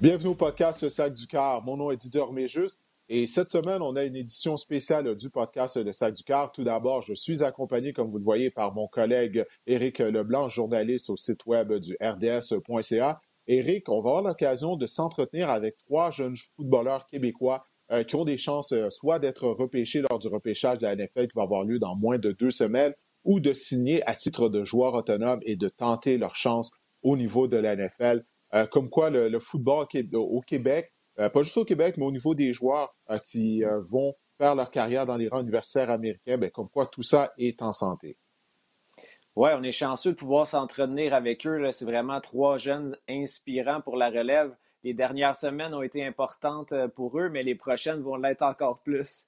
Bienvenue au podcast Le Sac du Car. Mon nom est Didier Orméjuste et cette semaine, on a une édition spéciale du podcast Le Sac du Car. Tout d'abord, je suis accompagné, comme vous le voyez, par mon collègue Éric Leblanc, journaliste au site web du rds.ca. Éric, on va avoir l'occasion de s'entretenir avec trois jeunes footballeurs québécois euh, qui ont des chances euh, soit d'être repêchés lors du repêchage de la NFL qui va avoir lieu dans moins de deux semaines ou de signer à titre de joueur autonome et de tenter leur chance au niveau de la NFL. Euh, comme quoi le, football au Québec, euh, pas juste au Québec, mais au niveau des joueurs euh, qui vont faire leur carrière dans les rangs universitaires américains, bien, comme quoi tout ça est en santé. Oui, on est chanceux de pouvoir s'entretenir avec eux. C'est vraiment trois jeunes inspirants pour la relève. Les dernières semaines ont été importantes pour eux, mais les prochaines vont l'être encore plus.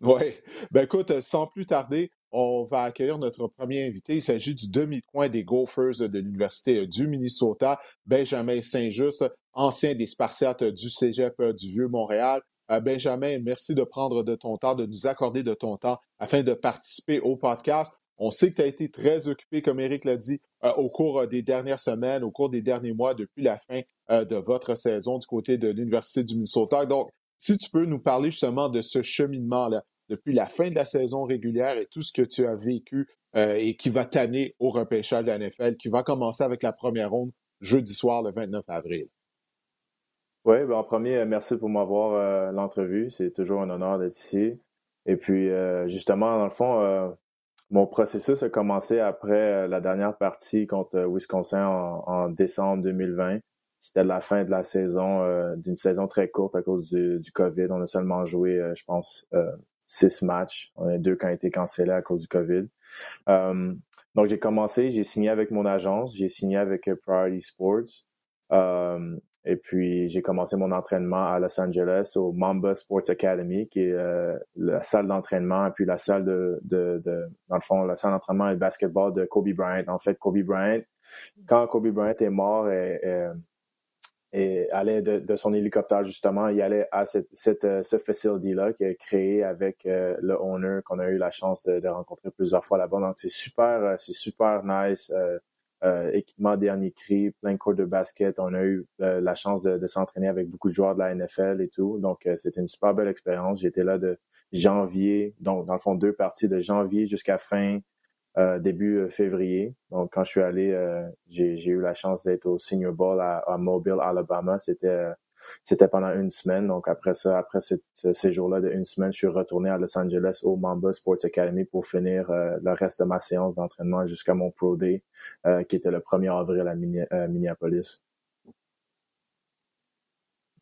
Oui. Ben écoute, sans plus tarder, on va accueillir notre premier invité. Il s'agit du demi-coin des Gophers de l'Université du Minnesota, Benjamin Saint-Just, ancien des Spartiates du Cégep du Vieux-Montréal. Euh, Benjamin, merci de prendre de ton temps, de nous accorder de ton temps afin de participer au podcast. On sait que tu as été très occupé, comme Eric l'a dit, euh, au cours des dernières semaines, au cours des derniers mois, depuis la fin euh, de votre saison du côté de l'Université du Minnesota. Donc, si tu peux nous parler justement de ce cheminement-là, depuis la fin de la saison régulière et tout ce que tu as vécu euh, et qui va t'amener au repêchage de la NFL, qui va commencer avec la première ronde jeudi soir, le 29 avril. Oui, ben en premier, euh, merci pour m'avoir euh, l'entrevue. C'est toujours un honneur d'être ici. Et puis, justement, dans le fond, mon processus a commencé après la dernière partie contre Wisconsin en, décembre 2020. C'était la fin de la saison, d'une saison très courte à cause du, du, COVID. On a seulement joué, je pense, six matchs. On a deux qui ont été cancellés à cause du COVID. Euh, donc, j'ai commencé, j'ai signé avec mon agence, j'ai signé avec euh, Priority Sports. Euh, et puis, j'ai commencé mon entraînement à Los Angeles au Mamba Sports Academy, qui est la salle d'entraînement, et puis la salle de, de, de, dans le fond, la salle d'entraînement et de basketball de Kobe Bryant. En fait, Kobe Bryant, quand Kobe Bryant est mort, et, allait de, son hélicoptère justement, il allait à cette, cette euh, ce facility-là qui est créé avec euh, le owner qu'on a eu la chance de, rencontrer plusieurs fois là-bas. Donc c'est super, euh, c'est super nice. équipement dernier cri, plein de cours de basket. On a eu la chance de, s'entraîner avec beaucoup de joueurs de la NFL et tout. Donc c'était une super belle expérience. J'étais là de janvier, donc dans le fond deux parties de janvier jusqu'à fin euh, début euh, février. Donc, quand je suis allé, euh, j'ai eu la chance d'être au Senior Bowl à, Mobile, Alabama. C'était c'était pendant une semaine. Donc, après ça, après ce, séjour-là de une semaine, je suis retourné à Los Angeles au Mamba Sports Academy pour finir le reste de ma séance d'entraînement jusqu'à mon Pro Day, qui était le 1er avril à, Minneapolis.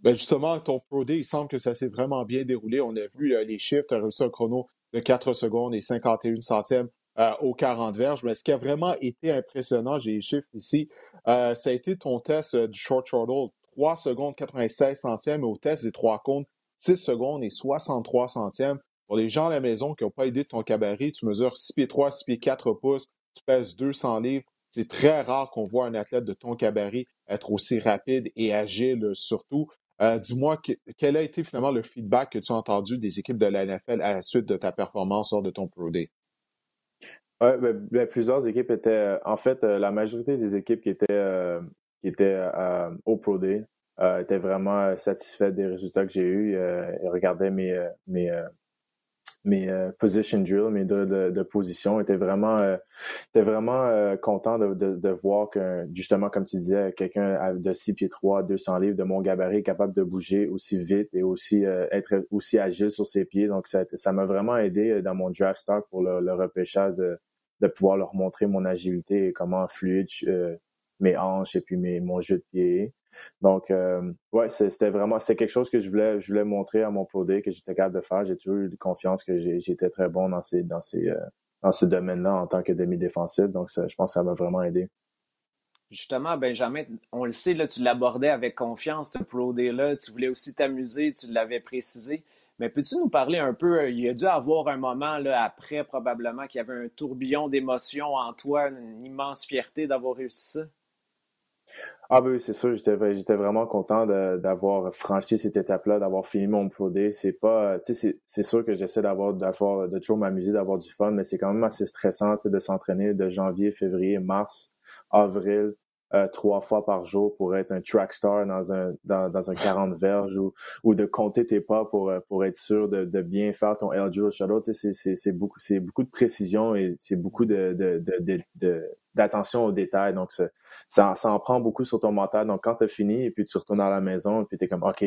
Ben justement, ton Pro Day, il semble que ça s'est vraiment bien déroulé. On a vu les chiffres, tu as réussi un chrono de 4 secondes et 51 centièmes euh, aux 40 verges. Mais ce qui a vraiment été impressionnant, j'ai les chiffres ici, euh, ça a été ton test euh, du short shuttle. 3 secondes 96 centièmes, et au test des trois comptes, 6 secondes et 63 centièmes. Pour les gens à la maison qui n'ont pas de ton cabaret, tu mesures 6 pieds 3, 6 pieds 4 pouces, tu pèses 200 livres. C'est très rare qu'on voit un athlète de ton cabaret être aussi rapide et agile surtout. Dis-moi, quel a été finalement le feedback que tu as entendu des équipes de la NFL à la suite de ta performance lors de ton Pro Day? Oui, ben, ben, plusieurs équipes étaient. Euh, en fait, euh, la majorité des équipes qui étaient, euh, qui étaient au Pro Day étaient vraiment satisfaites des résultats que j'ai eus. ils regardaient mes, mes, mes position drills, mes drills de, position. étaient vraiment, étaient vraiment contents de, de, voir que, justement, comme tu disais, quelqu'un de 6 pieds 3, 200 livres, de mon gabarit, est capable de bouger aussi vite et aussi être aussi agile sur ses pieds. Donc, ça m'a vraiment aidé dans mon draft stock pour le, le repêchage de pouvoir leur montrer mon agilité et comment fluide euh, mes hanches et puis mes, mon jeu de pied. Donc, euh, ouais, c'était vraiment, c'était quelque chose que je voulais, je voulais montrer à mon Pro que j'étais capable de faire. J'ai toujours eu confiance que j'étais très bon dans ces, dans ces, euh, dans ce domaine-là en tant que demi-défensif. Donc, je pense que ça m'a vraiment aidé. Justement, Benjamin, on le sait, là, tu l'abordais avec confiance, ce Pro Day-là. Tu voulais aussi t'amuser, tu l'avais précisé. Mais peux-tu nous parler un peu, euh, il y a dû avoir un moment là, après probablement qu'il y avait un tourbillon d'émotions en toi, une immense fierté d'avoir réussi ça? Ah ben oui, c'est sûr, j'étais vraiment content d'avoir franchi cette étape-là, d'avoir fini mon Pro Day. C'est pas, c'est sûr que j'essaie d'avoir, d'avoir, de toujours m'amuser, d'avoir du fun, mais c'est quand même assez stressant de s'entraîner de janvier, février, mars, avril, euh, trois fois par jour pour être un track star dans un, dans, dans un 40 verges ou, ou de compter tes pas pour, euh, pour être sûr de, de bien faire ton LGO Shuttle. C'est beaucoup, beaucoup de précision et c'est beaucoup de, de, de, d'attention aux détails. Donc, ça, ça en prend beaucoup sur ton mental. Donc, quand tu as fini et puis tu retournes à la maison et puis tu es comme, OK,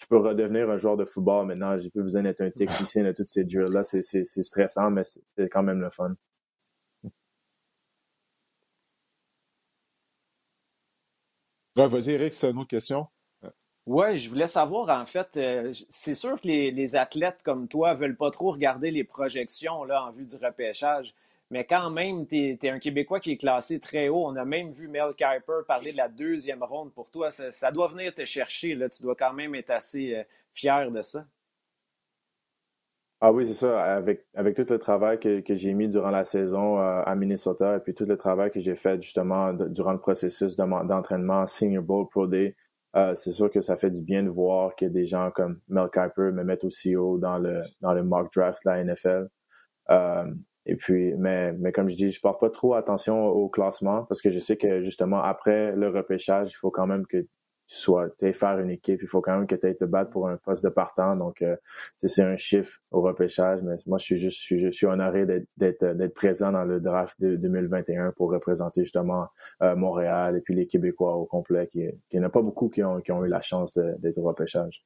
je peux redevenir un joueur de football maintenant. J'ai plus besoin d'être un technicien de toutes ces drills-là. C'est stressant, mais c'est quand même le fun. Vas-y, Eric, c'est une autre question. Oui, je voulais savoir, en fait, euh, c'est sûr que les, athlètes comme toi veulent pas trop regarder les projections là, en vue du repêchage, mais quand même, tu es, un Québécois qui est classé très haut. On a même vu Mel Kiper parler de la deuxième ronde pour toi. Ça, doit venir te chercher. Là. Tu dois quand même être assez euh, fier de ça. Ah oui, c'est ça. Avec, avec tout le travail que, que j'ai mis durant la saison euh, à Minnesota et puis tout le travail que j'ai fait justement durant le processus d'entraînement Senior Bowl Pro Day, euh, c'est sûr que ça fait du bien de voir que des gens comme Mel Kiper me mettent aussi haut dans le, dans le mock draft de la NFL. Euh, et puis, mais, mais comme je dis, je porte pas trop attention au classement parce que je sais que justement après le repêchage, il faut quand même que soit tu faire une équipe, il faut quand même que tu aies te battre pour un poste de partant. Donc, euh, c'est un chiffre au repêchage, mais moi, je suis juste, je suis, honoré d'être présent dans le draft de 2021 pour représenter justement euh, Montréal et puis les Québécois au complet, qui, qui n'y en a pas beaucoup qui ont, qui ont eu la chance d'être au repêchage.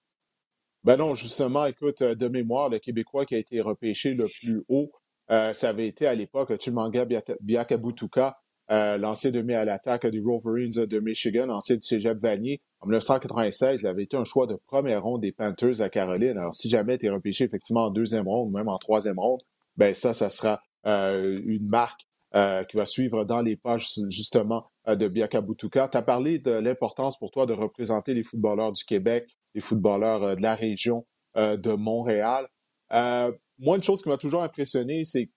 Ben non, justement, écoute, euh, de mémoire, le Québécois qui a été repêché le plus haut, ça avait été à l'époque Chumanga Biakabutuka, euh, l'ancien demi à l'attaque des Wolverines de Michigan, ancien du Cégep Vanier. En 1996, il avait été un choix de première ronde des Panthers à Caroline. Alors, si jamais tu es repêché effectivement en deuxième ronde, même en troisième ronde, ben ça, ça sera euh, une marque euh, qui va suivre dans les pages justement de Biakabutuka. Tu as parlé de l'importance pour toi de représenter les footballeurs du Québec, les footballeurs de la région de Montréal. moi, une chose qui m'a toujours impressionné, c'est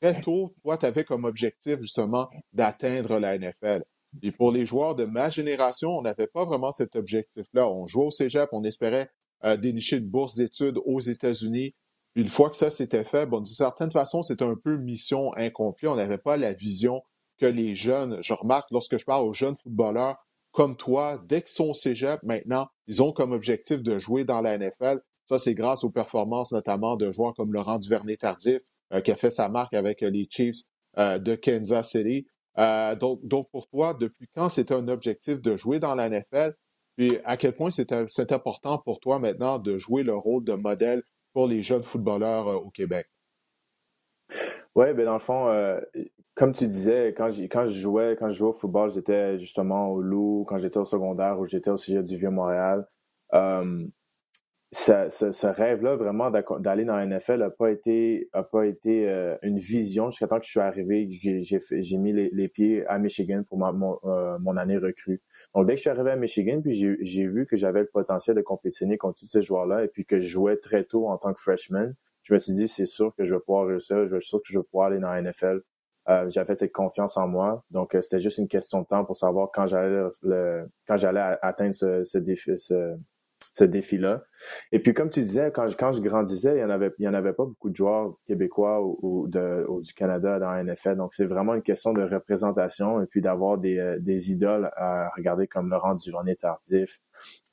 très tôt, toi, tu avais comme objectif justement d'atteindre la NFL. Et pour les joueurs de ma génération, on n'avait pas vraiment cet objectif-là. On jouait au cégep, on espérait euh, dénicher une bourse d'études aux États-Unis. Une fois que ça s'était fait, bon, d'une certaine façon, c'était un peu mission incomplète. On n'avait pas la vision que les jeunes, je remarque lorsque je parle aux jeunes footballeurs comme toi, dès qu'ils sont au cégep, maintenant, ils ont comme objectif de jouer dans la NFL. Ça, c'est grâce aux performances notamment de joueurs comme Laurent Duvernay-Tardif, qui a fait sa marque avec euh, les Chiefs euh, de Kansas City. donc, donc, pour toi, depuis quand c'était un objectif de jouer dans la NFL? Puis à quel point c'est important pour toi maintenant de jouer le rôle de modèle pour les jeunes footballeurs au Québec? Oui, ben dans le fond, comme tu disais, quand, quand je jouais, quand je jouais au football, j'étais justement au Loup, quand j'étais au secondaire ou j'étais au Cégep du Vieux-Montréal ce, rêve-là, vraiment, d'aller dans la NFL n'a pas été, a pas été euh, une vision jusqu'à temps que je suis arrivé, j'ai mis les, pieds à Michigan pour euh, mon, année recrue. Donc, dès que je suis arrivé à Michigan, puis j'ai vu que j'avais le potentiel de compétitionner contre tous ces joueurs-là et puis que je jouais très tôt en tant que freshman, je me suis dit, c'est sûr que je vais pouvoir réussir, je suis sûr que je vais pouvoir aller dans la NFL. Euh, j'avais cette confiance en moi. Donc, c'était juste une question de temps pour savoir quand j'allais quand j'allais atteindre ce, ce défi, ce, ce défi-là. Et puis, comme tu disais, quand je, quand je grandissais, il n'y en, avait, il y en avait pas beaucoup de joueurs québécois ou, de, du Canada dans la NFL. Donc, c'est vraiment une question de représentation et puis d'avoir des, euh, des idoles à regarder comme Laurent Duvernay-Tardif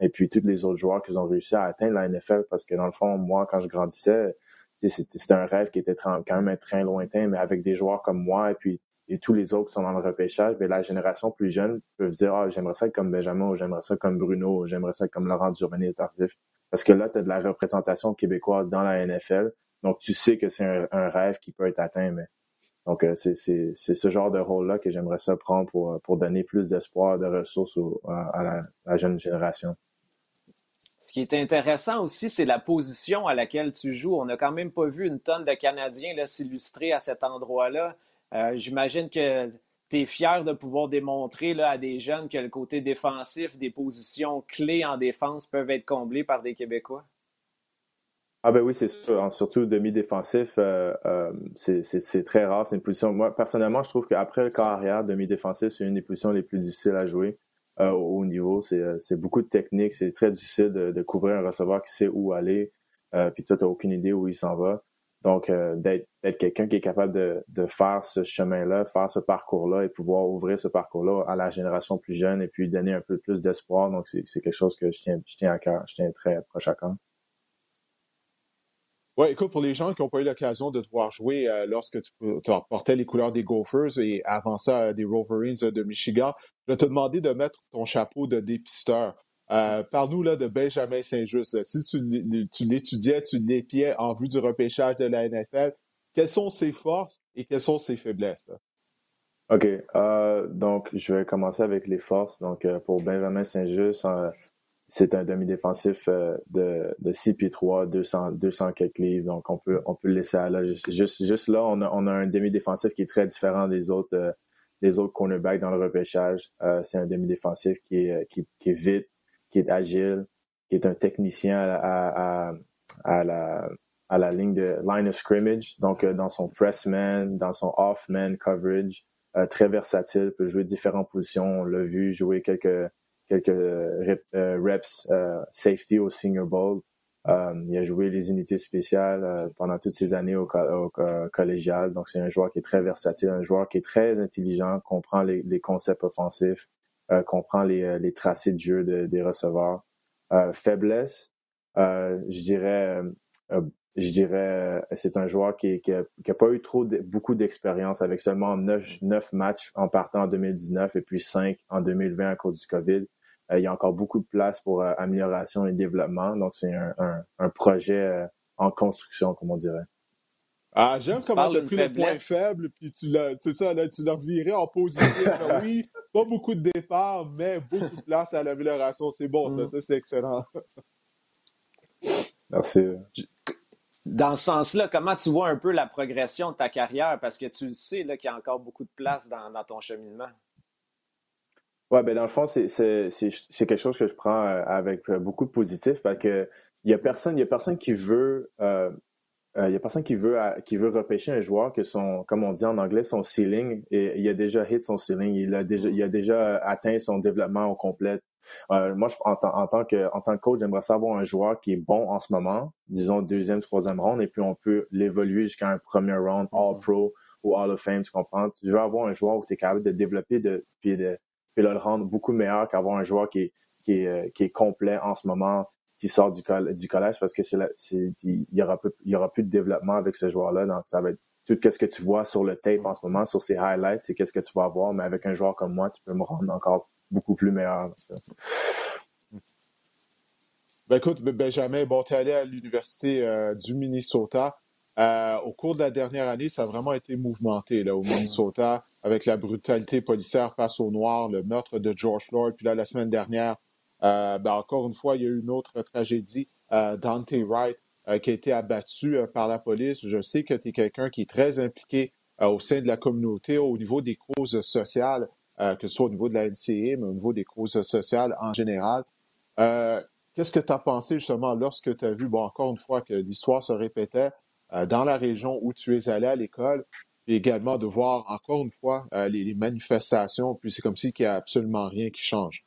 et puis tous les autres joueurs qui ont réussi à atteindre la NFL parce que dans le fond, moi, quand je grandissais, c'était un rêve qui était quand même très lointain, mais avec des joueurs comme moi et puis et tous les autres qui sont dans le repêchage, mais la génération plus jeune peut dire Ah, j'aimerais ça comme Benjamin, ou j'aimerais ça comme Bruno, ou j'aimerais ça comme Laurent Durbané Tardif. Parce que là, tu as de la représentation québécoise dans la NFL. Donc, tu sais que c'est un, rêve qui peut être atteint. Mais... Donc, euh, c'est ce genre de rôle-là que j'aimerais ça prendre pour, pour donner plus d'espoir, de ressources à, la, jeune génération. Ce qui est intéressant aussi, c'est la position à laquelle tu joues. On n'a quand même pas vu une tonne de Canadiens s'illustrer à cet endroit-là. Euh, j'imagine que tu es fier de pouvoir démontrer là, à des jeunes que le côté défensif, des positions clés en défense peuvent être comblées par des Québécois? Ah ben oui, c'est sûr. Surtout demi-défensif, euh, euh, c'est très rare. C'est une position. Moi, personnellement, je trouve qu'après le corps arrière, demi-défensif, c'est une des positions les plus difficiles à jouer au haut niveau. C'est beaucoup de technique. C'est très difficile de, couvrir un receveur qui sait où aller. puis toi, tu n'as aucune idée où il s'en va. Donc, d'être quelqu'un qui est capable de, de faire ce chemin-là, faire ce parcours-là et pouvoir ouvrir ce parcours-là à la génération plus jeune et puis donner un peu plus d'espoir. Donc, c'est quelque chose que je tiens, je tiens à cœur, je tiens très proche à cœur. Oui, écoute, pour les gens qui n'ont pas eu l'occasion de te voir jouer euh, lorsque tu, portais les couleurs des Gophers et avant ça des Wolverines de Michigan, je vais te demander de mettre ton chapeau de dépisteur. Euh, Parle-nous de Benjamin Saint-Just. Si tu, tu l'étudiais, tu l'épiais en vue du repêchage de la NFL, quelles sont ses forces et quelles sont ses faiblesses? OK. Euh, donc, je vais commencer avec les forces. Donc, euh, pour Benjamin Saint-Just, c'est un demi-défensif de, de 6 pieds 3, 200, 200 quelques livres. Donc, on peut, on peut le laisser à là. Juste, juste, là, on a, on a un demi-défensif qui est très différent des autres, des autres cornerbacks dans le repêchage. C'est un demi-défensif qui est, qui, est vite, qui est agile, qui est un technicien à, la, ligne de line of scrimmage. Donc, dans son press man, dans son off man coverage, très versatile, peut jouer différentes positions. On l'a vu jouer quelques euh, euh, reps euh, safety au Senior Bowl. il a joué les unités spéciales pendant toutes ces années au, collégial. Donc, c'est un joueur qui est très versatile, un joueur qui est très intelligent, comprend les, concepts offensifs, comprend les, les, tracés de jeu des receveurs. faiblesse, je dirais, je dirais, c'est un joueur qui n'a pas eu trop beaucoup d'expérience avec seulement neuf, neuf matchs en partant en 2019 et puis cinq en 2020 à cause du COVID. Euh, il y a encore beaucoup de place pour euh, amélioration et développement. Donc, c'est un, projet euh, en construction, comme on dirait. Ah, j'aime comment tu as pris le point faible, puis tu l'as, ça, là, tu l'as en positif. oui, pas beaucoup de départ, mais beaucoup de place à l'amélioration. C'est bon, ça, mm. ça c'est excellent. Merci. Dans ce sens-là, comment tu vois un peu la progression de ta carrière? Parce que tu le sais qu'il y a encore beaucoup de place dans ton cheminement. Ouais, ben dans le fond, c'est quelque chose que je prends euh, avec euh, beaucoup de positif parce que il y a personne, il y a personne qui veut euh, il y a personne qui veut qui veut repêcher un joueur que son, comme on dit en anglais, son ceiling. Et il a déjà hit son ceiling, il a déjà il a déjà atteint son développement au complet. moi, je, en, en, tant que en tant que coach, j'aimerais savoir un joueur qui est bon en ce moment, disons deuxième, troisième round, et puis on peut l'évoluer jusqu'à un premier round, All Pro ou Hall of Fame, tu comprends? Tu veux avoir un joueur où tu es capable de développer de, puis de, puis le rendre beaucoup meilleur qu'avoir un joueur qui est, qui est, euh, qui est complet en ce moment, qui sort du, collège, parce que c'est il y aura, plus, de développement avec ce joueur-là. Donc, ça va être tout ce que tu vois sur le tape en ce moment, sur ses highlights, c'est qu'est-ce que tu vas avoir, mais avec un joueur comme moi, tu peux me rendre encore beaucoup plus meilleur. Ben écoute, Benjamin, bon, tu es allé à l'Université euh, du Minnesota. Euh, au cours de la dernière année, ça a vraiment été mouvementé là, au Minnesota avec la brutalité policière face aux Noirs, le meurtre de George Floyd. Puis là, la semaine dernière, ben, encore une fois, il y a eu une autre tragédie, euh, Dante Wright, qui a été abattu par la police. Je sais que tu es quelqu'un qui est très impliqué au sein de la communauté au niveau des causes sociales, que ce soit au niveau de la NCA, mais au niveau des causes sociales en général. Qu'est-ce que tu as pensé justement lorsque tu as vu, bon, encore une fois, que l'histoire se répétait, euh, dans la région où tu es allé à l'école, et également de voir encore une fois euh, les, manifestations, puis c'est comme si il n'y a absolument rien qui change?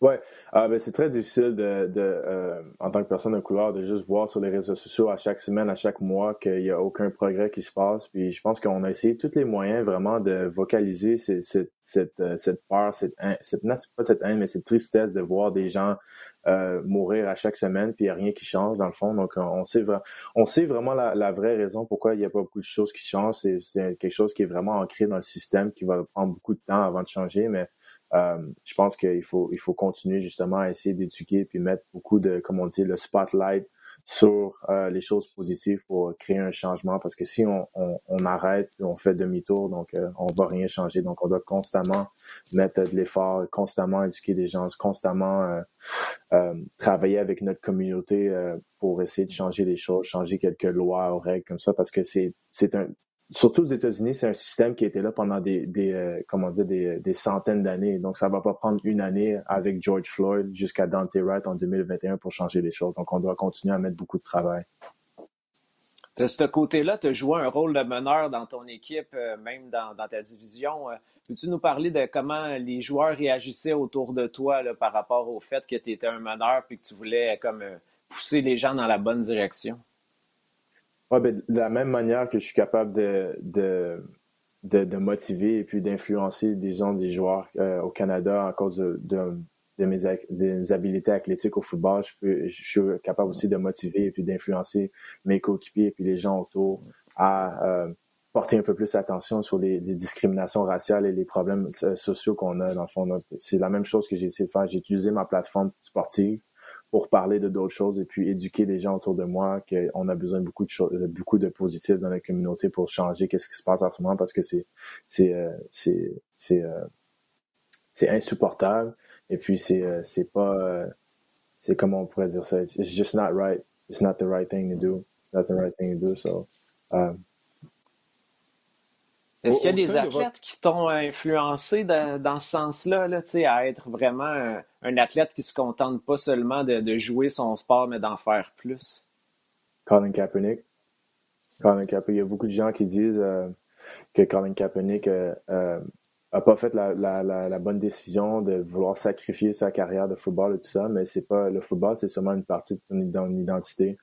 Oui, ah, ben, c'est très difficile de, euh, en tant que personne de couleur de juste voir sur les réseaux sociaux à chaque semaine, à chaque mois qu'il n'y a aucun progrès qui se passe. Puis je pense qu'on a essayé tous les moyens vraiment de vocaliser cette, cette, cette, peur, cette, cette, pas cette haine, mais cette tristesse de voir des gens euh, mourir à chaque semaine, puis il n'y a rien qui change dans le fond. Donc, on sait, on sait vraiment la, vraie raison pourquoi il n'y a pas beaucoup de choses qui changent. C'est quelque chose qui est vraiment ancré dans le système, qui va prendre beaucoup de temps avant de changer, mais euh, je pense qu'il faut, il faut continuer justement à essayer d'éduquer puis mettre beaucoup de, comme on dit, le spotlight sur euh, les choses positives pour créer un changement. Parce que si on, on, on arrête on fait demi-tour donc euh, on va rien changer. Donc on doit constamment mettre de l'effort constamment éduquer des gens constamment euh, euh travailler avec notre communauté pour essayer de changer les choses changer quelques lois ou règles comme ça. Parce que c'est c'est un surtout aux États-Unis, c'est un système qui était là pendant des, euh, comment dire, des, centaines d'années. Donc, ça va pas prendre une année avec George Floyd jusqu'à Dante Wright en 2021 pour changer les choses. Donc, on doit continuer à mettre beaucoup de travail. De ce côté-là, tu as joué un rôle de meneur dans ton équipe, euh, même dans, ta division. Euh, peux-tu nous parler de comment les joueurs réagissaient autour de toi par rapport au fait que tu étais un meneur et que tu voulais comme pousser les gens dans la bonne direction? Ben, de la même manière que je suis capable de, de, de, motiver et puis d'influencer des gens, des joueurs euh, au Canada à cause de, de, mes, mes, habiletés athlétiques au football, je, peux, je suis capable aussi de motiver et puis d'influencer mes coéquipiers et puis les gens autour à euh, porter un peu plus attention sur les, discriminations raciales et les problèmes euh, sociaux qu'on a dans le fond. C'est la même chose que j'ai essayé de faire. J'ai utilisé ma plateforme sportive pour parler de d'autres choses et puis éduquer les gens autour de moi qu'on a besoin de beaucoup de choses, beaucoup de positifs dans la communauté pour changer qu'est-ce qui se passe en ce moment parce que c'est c'est euh, c'est c'est euh, c'est insupportable et puis c'est euh, c'est pas c'est comment on pourrait dire ça it's just not right it's not the right thing to do not the right thing to do so um, est-ce qu'il y a des athlètes qui t'ont influencé dans, ce sens-là, là, à être vraiment un, athlète qui se contente pas seulement de, jouer son sport, mais d'en faire plus? Colin Kaepernick. Colin Kaepernick. Il y a beaucoup de gens qui disent euh, que Colin Kaepernick n'a euh, euh, pas fait la, bonne décision de vouloir sacrifier sa carrière de football et tout ça, mais c'est pas le football, c'est seulement une partie de ton identité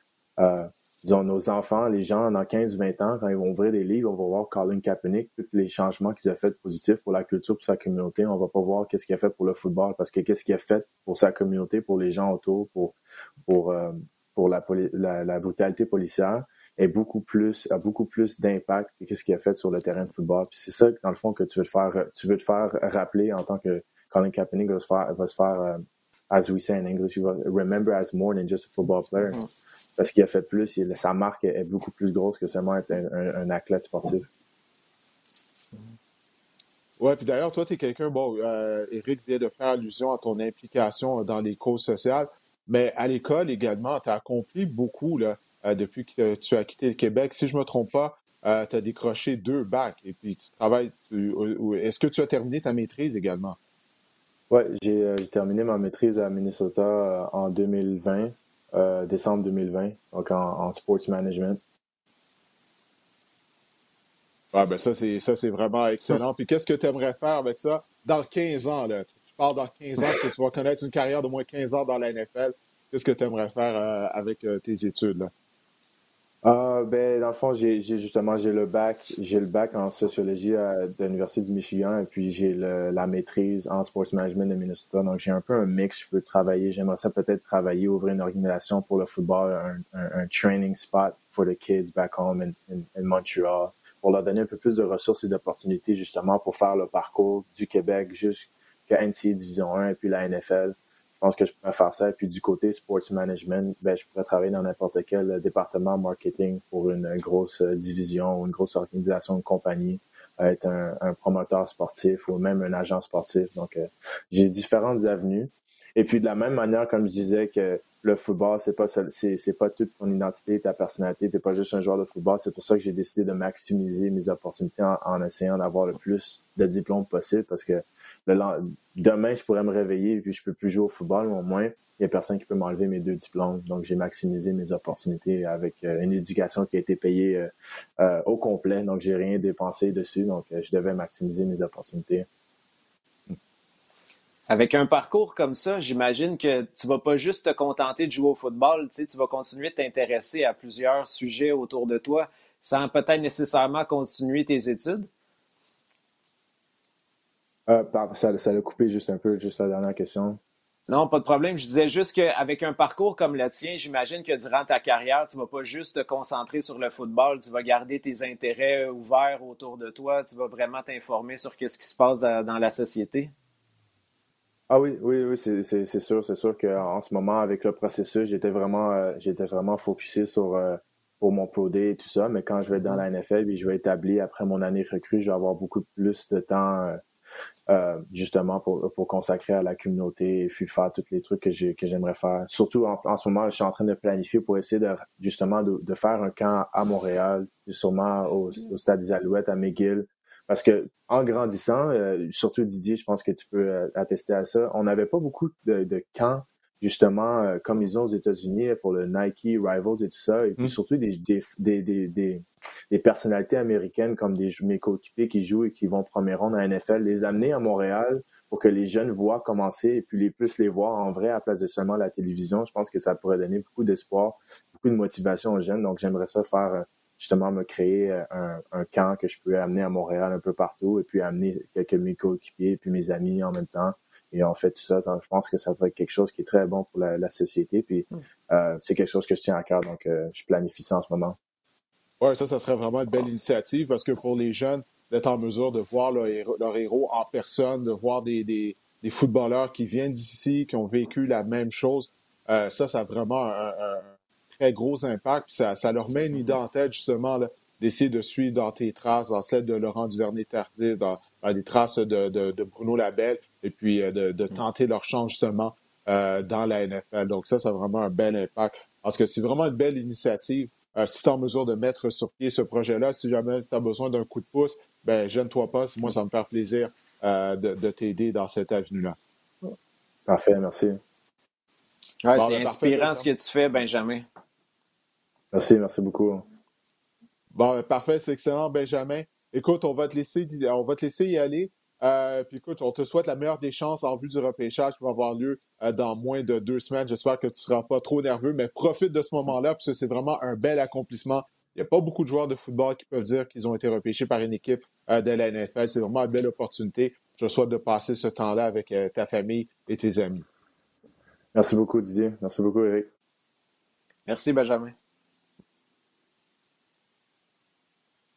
disons, nos enfants, les gens dans 15-20 ans, quand ils vont ouvrir des livres, on va voir Colin Kaepernick, tous les changements qu'il a fait positifs pour la culture, pour sa communauté. On va pas voir qu'est-ce qu'il a fait pour le football, parce que qu'est-ce qu'il a fait pour sa communauté, pour les gens autour, pour pour euh, pour la, la, brutalité policière est beaucoup plus a beaucoup plus d'impact que qu'est-ce qu'il a fait sur le terrain de football. Puis c'est ça dans le fond que tu veux te faire tu veux te faire rappeler en tant que Colin Kaepernick va se faire va se faire euh, as we say in English, remember as more than just a football player. Mm-hmm. Parce qu'il a fait plus, il, sa marque est beaucoup plus grosse que seulement être un, athlète sportif. Ouais, puis d'ailleurs, toi, tu es quelqu'un, bon, euh, Eric vient de faire allusion à ton implication dans les causes sociales, mais à l'école également, tu as accompli beaucoup là, euh, depuis que tu as quitté le Québec. Si je ne me trompe pas, euh, tu as décroché deux bacs et puis tu travailles. Est-ce que tu as terminé ta maîtrise également? Oui, euh, j'ai terminé ma maîtrise à Minnesota euh, en 2020, euh, décembre 2020, donc en, sports management. Ah ben ça, c'est ça, c'est vraiment excellent. Puis qu'est-ce que tu aimerais faire avec ça? Dans 15 ans? Là? Tu parles dans 15 ans tu vas connaître une carrière de moins 15 ans dans la NFL. Qu'est-ce que tu aimerais faire avec tes études? Là? Ah, ben, dans le fond, j'ai justement j'ai le bac, j'ai le bac en sociologie à, de l'Université du Michigan et puis j'ai la maîtrise en sports management de Minnesota. Donc j'ai un peu un mix, je peux travailler. J'aimerais ça peut-être travailler, ouvrir une organisation pour le football, un, training spot for the kids back home in, in, Montreal, pour leur donner un peu plus de ressources et d'opportunités justement pour faire le parcours du Québec jusqu'à NCA Division 1 et puis la NFL je pense que je pourrais faire ça. Et puis du côté sports management, ben, je pourrais travailler dans n'importe quel département marketing pour une grosse division ou une grosse organisation, de compagnie, être un, promoteur sportif ou même un agent sportif. Donc, euh, j'ai différentes avenues. Et puis de la même manière, comme je disais que le football, c'est pas c'est pas toute ton identité, ta personnalité, t'es pas juste un joueur de football. C'est pour ça que j'ai décidé de maximiser mes opportunités en essayant d'avoir le plus de diplômes possible parce que demain, je pourrais me réveiller et puis je peux plus jouer au football, mais au moins, il n'y a personne qui peut m'enlever mes deux diplômes. Donc, j'ai maximisé mes opportunités avec euh, une éducation qui a été payée euh, euh, au complet. Donc, j'ai rien dépensé dessus. Donc, je devais maximiser mes opportunités. Avec un parcours comme ça, j'imagine que tu vas pas juste te contenter de jouer au football, tu, tu vas continuer de t'intéresser à plusieurs sujets autour de toi sans peut-être nécessairement continuer tes études. Euh, ça, ça l'a coupé juste un peu, juste la dernière question. Non, pas de problème. Je disais juste qu'avec un parcours comme le tien, j'imagine que durant ta carrière, tu ne vas pas juste te concentrer sur le football, tu vas garder tes intérêts ouverts autour de toi, tu vas vraiment t'informer sur ce qui se passe dans la société. Ah oui, oui, oui, c'est sûr, c'est sûr qu'en ce moment, avec le processus, j'étais vraiment, euh, j'étais vraiment focusé sur euh, pour mon Pro Day et tout ça, mais quand je vais être dans la NFL, et je vais établir après mon année recrue, je vais avoir beaucoup plus de temps euh, justement pour, pour consacrer à la communauté et puis faire tous les trucs que j'aimerais faire. Surtout en, ce moment, je suis en train de planifier pour essayer de justement de, de faire un camp à Montréal, sûrement au, au Stade des Alouettes à McGill. Parce que en grandissant, euh, surtout Didier, je pense que tu peux euh, attester à ça, on n'avait pas beaucoup de, de camps justement, euh, comme ils ont aux États-Unis pour le Nike Rivals et tout ça, et puis mm. surtout des, des, des, des, personnalités américaines comme des mes coéquipiers qui jouent et qui vont premier rond dans la NFL, les amener à Montréal pour que les jeunes voient commencer et puis les puissent les voir en vrai à place de seulement la télévision. Je pense que ça pourrait donner beaucoup d'espoir, beaucoup de motivation aux jeunes. Donc, j'aimerais ça faire euh, justement me créer un, camp que je peux amener à Montréal un peu partout et puis amener quelques mes coéquipiers et puis mes amis en même temps. Et on fait tout ça. je pense que ça pourrait être quelque chose qui est très bon pour la, société. Puis mm. euh, c'est quelque chose que je tiens à cœur, donc euh, je planifie ça en ce moment. Oui, ça, ça serait vraiment une belle initiative parce que pour les jeunes, d'être en mesure de voir leur héros, en personne, de voir des, des, footballeurs qui viennent d'ici, qui ont vécu la même chose, euh, ça, ça a vraiment un, très gros impact. Puis ça, ça leur met une idée en tête, justement, d'essayer de suivre dans tes traces, dans celle de Laurent Duvernay-Tardif, dans, les traces de, de, Bruno Labelle, et puis euh, de, de, tenter leur chance, justement, euh, dans la NFL. Donc ça, ça a vraiment un bel impact. Parce que c'est vraiment une belle initiative. Euh, si tu es en mesure de mettre sur pied ce projet-là, si jamais tu as besoin d'un coup de pouce, ben gêne-toi pas. Moi, ça me fait plaisir de, de t'aider dans cette avenue-là. Parfait, merci. Ouais, c'est ben, inspirant ce que tu fais, Benjamin. Merci, merci beaucoup. Bon, ben, parfait, c'est excellent, Benjamin. Écoute, on va te laisser, on va te laisser y aller. Euh, puis écoute, on te souhaite la meilleure des chances en vue du repêchage qui va avoir lieu euh, dans moins de deux semaines. J'espère que tu ne seras pas trop nerveux, mais profite de ce moment-là, parce que c'est vraiment un bel accomplissement. Il n'y a pas beaucoup de joueurs de football qui peuvent dire qu'ils ont été repêchés par une équipe euh, de la NFL. C'est vraiment une belle opportunité. Je souhaite de passer ce temps-là avec ta famille et tes amis. Merci beaucoup, Didier. Merci beaucoup, Eric. Merci, Benjamin.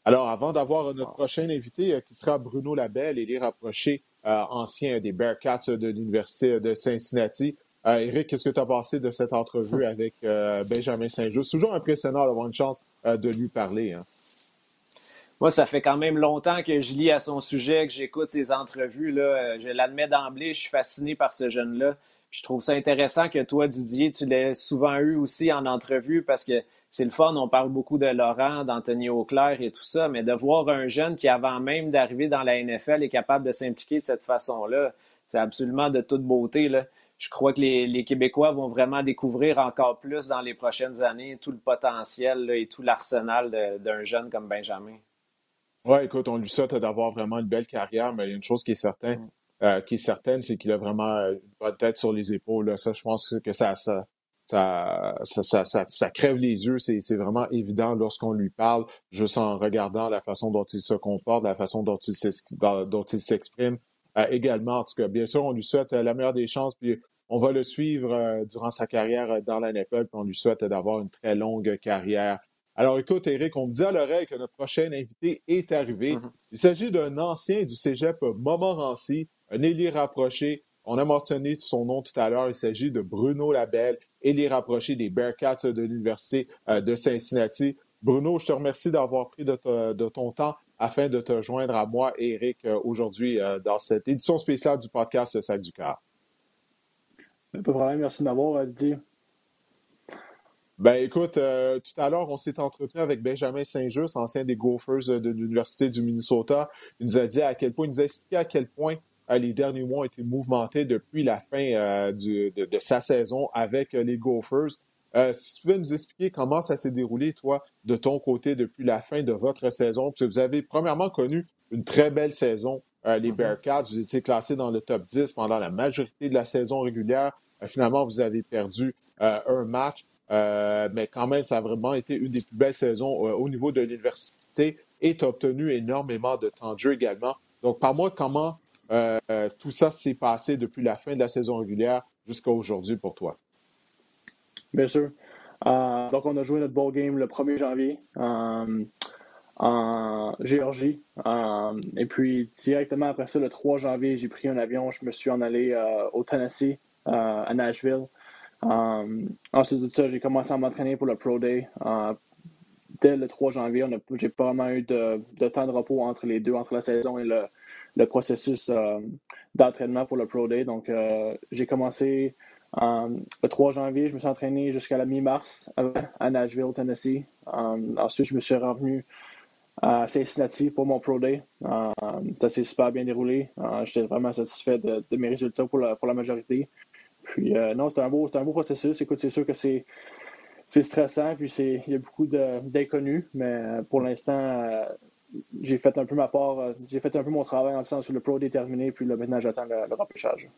Alors, avant d'avoir notre prochain invité, euh, qui sera Bruno Labelle, il est rapproché, euh, ancien des Bearcats de l'Université de Cincinnati. Euh, Eric, qu'est-ce que tu as pensé de cette entrevue avec Benjamin Saint-Just? Toujours impressionnant d'avoir une chance de lui parler. Hein. Moi, ça fait quand même longtemps que je lis à son sujet, que j'écoute ses entrevues. Là. Je l'admets d'emblée, je suis fasciné par ce jeune-là. Je trouve ça intéressant que toi, Didier, tu l'aies souvent eu aussi en entrevue parce que c'est le fun, on parle beaucoup de Laurent, d'Anthony Auclair et tout ça, mais de voir un jeune qui, avant même d'arriver dans la NFL, est capable de s'impliquer de cette façon-là, c'est absolument de toute beauté. Là. Je crois que les, Québécois vont vraiment découvrir encore plus dans les prochaines années tout le potentiel et tout l'arsenal d'un jeune comme Benjamin. Oui, écoute, on lui souhaite d'avoir vraiment une belle carrière, mais il y a une chose qui est certaine, mm. euh, qui est certaine, c'est qu'il a vraiment une bonne tête sur les épaules. Ça, je pense que ça, ça, ça, ça, ça, ça, crève les yeux, c'est vraiment évident lorsqu'on lui parle, juste en regardant la façon dont il se comporte, la façon dont il s'exprime. Euh, également, en tout cas, bien sûr, on lui souhaite euh, la meilleure des chances, puis on va le suivre euh, durant sa carrière dans la NFL, puis on lui souhaite d'avoir une très longue carrière. Alors écoute, Eric, on me dit à l'oreille que notre prochain invité est arrivé. Mm-hmm. Il s'agit d'un ancien du cégep Montmorency, un ailier rapproché, on a mentionné son nom tout à l'heure. Il s'agit de Bruno Labelle et les rapprochés des Bearcats de l'Université euh, de Cincinnati. Bruno, je te remercie d'avoir pris de, ton temps afin de te joindre à moi et Eric euh, aujourd'hui euh, dans cette édition spéciale du podcast Sac du Cœur. Pas de problème, merci de m'avoir dit. Ben écoute, tout à l'heure, on s'est entretenu avec Benjamin Saint-Just, ancien des Gophers de l'Université du Minnesota. Il nous a dit à quel point, il nous a expliqué à quel point les derniers mois ont été mouvementés depuis la fin euh, de, sa saison avec euh, les Gophers. si tu veux nous expliquer comment ça s'est déroulé, toi, de ton côté, depuis la fin de votre saison, parce que vous avez premièrement connu une très belle saison, les mm-hmm. Bearcats, vous étiez classé dans le top 10 pendant la majorité de la saison régulière. finalement, vous avez perdu un match, mais quand même, ça a vraiment été une des plus belles saisons au niveau de l'université et tu as obtenu énormément de temps de jeu également. Donc, par moi, comment euh, tout ça s'est passé depuis la fin de la saison régulière jusqu'à aujourd'hui pour toi? Bien sûr. Euh, donc, on a joué notre ball game le 1er janvier euh, en Géorgie. et puis, directement après ça, le 3 janvier, j'ai pris un avion. Je me suis en allé au Tennessee, à Nashville. ensuite de ça, j'ai commencé à m'entraîner pour le Pro Day. dès le 3 janvier, j'ai pas vraiment eu de, temps de repos entre les deux, entre la saison et le, le processus euh, d'entraînement pour le Pro Day. Donc, euh, j'ai commencé euh, le 3 janvier, je me suis entraîné jusqu'à la mi-mars à Nashville, Tennessee. ensuite, je me suis revenu à Cincinnati pour mon Pro Day. ça s'est super bien déroulé. J'étais vraiment satisfait de, mes résultats pour la, pour la majorité. Puis, non, c'était un, beau, un beau processus. Écoute, c'est sûr que c'est c'est stressant, puis il y a beaucoup d'inconnus, mais pour l'instant, j'ai fait un peu ma part, j'ai fait un peu mon travail en le sens où le pro déterminé, puis là, maintenant j'attends le, le repêchage.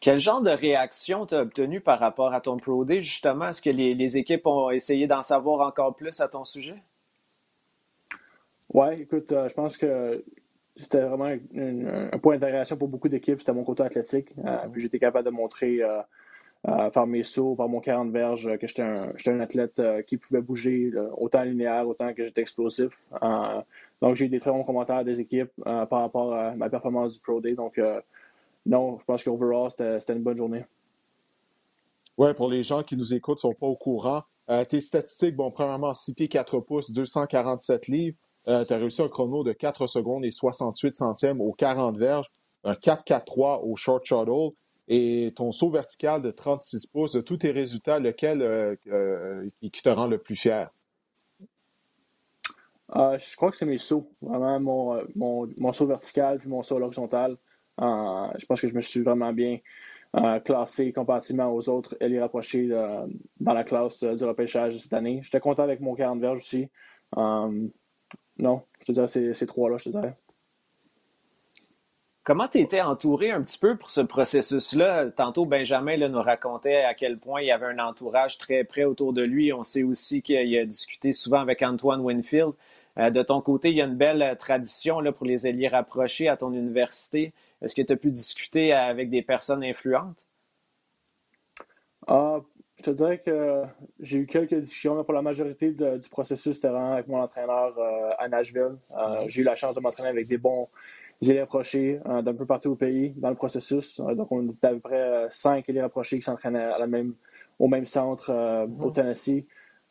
Quel genre de réaction tu as obtenu par rapport à ton Pro Day, justement? Est-ce que les, équipes ont essayé d'en savoir encore plus à ton sujet? Oui, écoute, je pense que c'était vraiment un, point d'intégration pour beaucoup d'équipes. C'était mon côté athlétique. Euh, puis j'étais capable de montrer euh, euh, par mes sauts, par mon 40 verges, que j'étais un, athlète qui pouvait bouger autant linéaire, autant que j'étais explosif. donc j'ai eu des très bons commentaires des équipes par rapport à ma performance du Pro Day. Donc non, je pense qu'overall, c'était une bonne journée. Oui, pour les gens qui nous écoutent, ne sont pas au courant. tes statistiques, bon, premièrement, 6 pieds 4 pouces, 247 livres. Euh, tu as réussi un chrono de 4 secondes et 68 centièmes aux 40 verges, un 4-4-3 au short shuttle et ton saut vertical de 36 pouces. De tous tes résultats, lequel euh, euh, qui, te rend le plus fier? je crois que c'est mes sauts. Vraiment, mon, mon, saut vertical puis mon saut horizontal. je pense que je me suis vraiment bien classé comparativement aux autres et les rapprochés dans la classe du repêchage cette année. J'étais content avec mon 40 verges aussi. Non, je te dirais ces, ces trois-là, je te dirais. Comment tu étais entouré un petit peu pour ce processus-là? Tantôt, Benjamin nous racontait à quel point il avait un entourage très près autour de lui. On sait aussi qu'il a discuté souvent avec Antoine Winfield. Euh, de ton côté, il y a une belle tradition là, pour les alliés rapprochés à ton université. Est-ce que tu as pu discuter avec des personnes influentes? Ah, je te dirais que j'ai eu quelques discussions, mais pour la majorité du processus, c'était avec mon entraîneur euh, à Nashville. Euh, j'ai eu la chance de m'entraîner avec des bons élèves rapprochés euh, d'un peu partout au pays dans le processus. donc, on était à peu près cinq élèves rapprochés qui s'entraînaient au même centre au Tennessee.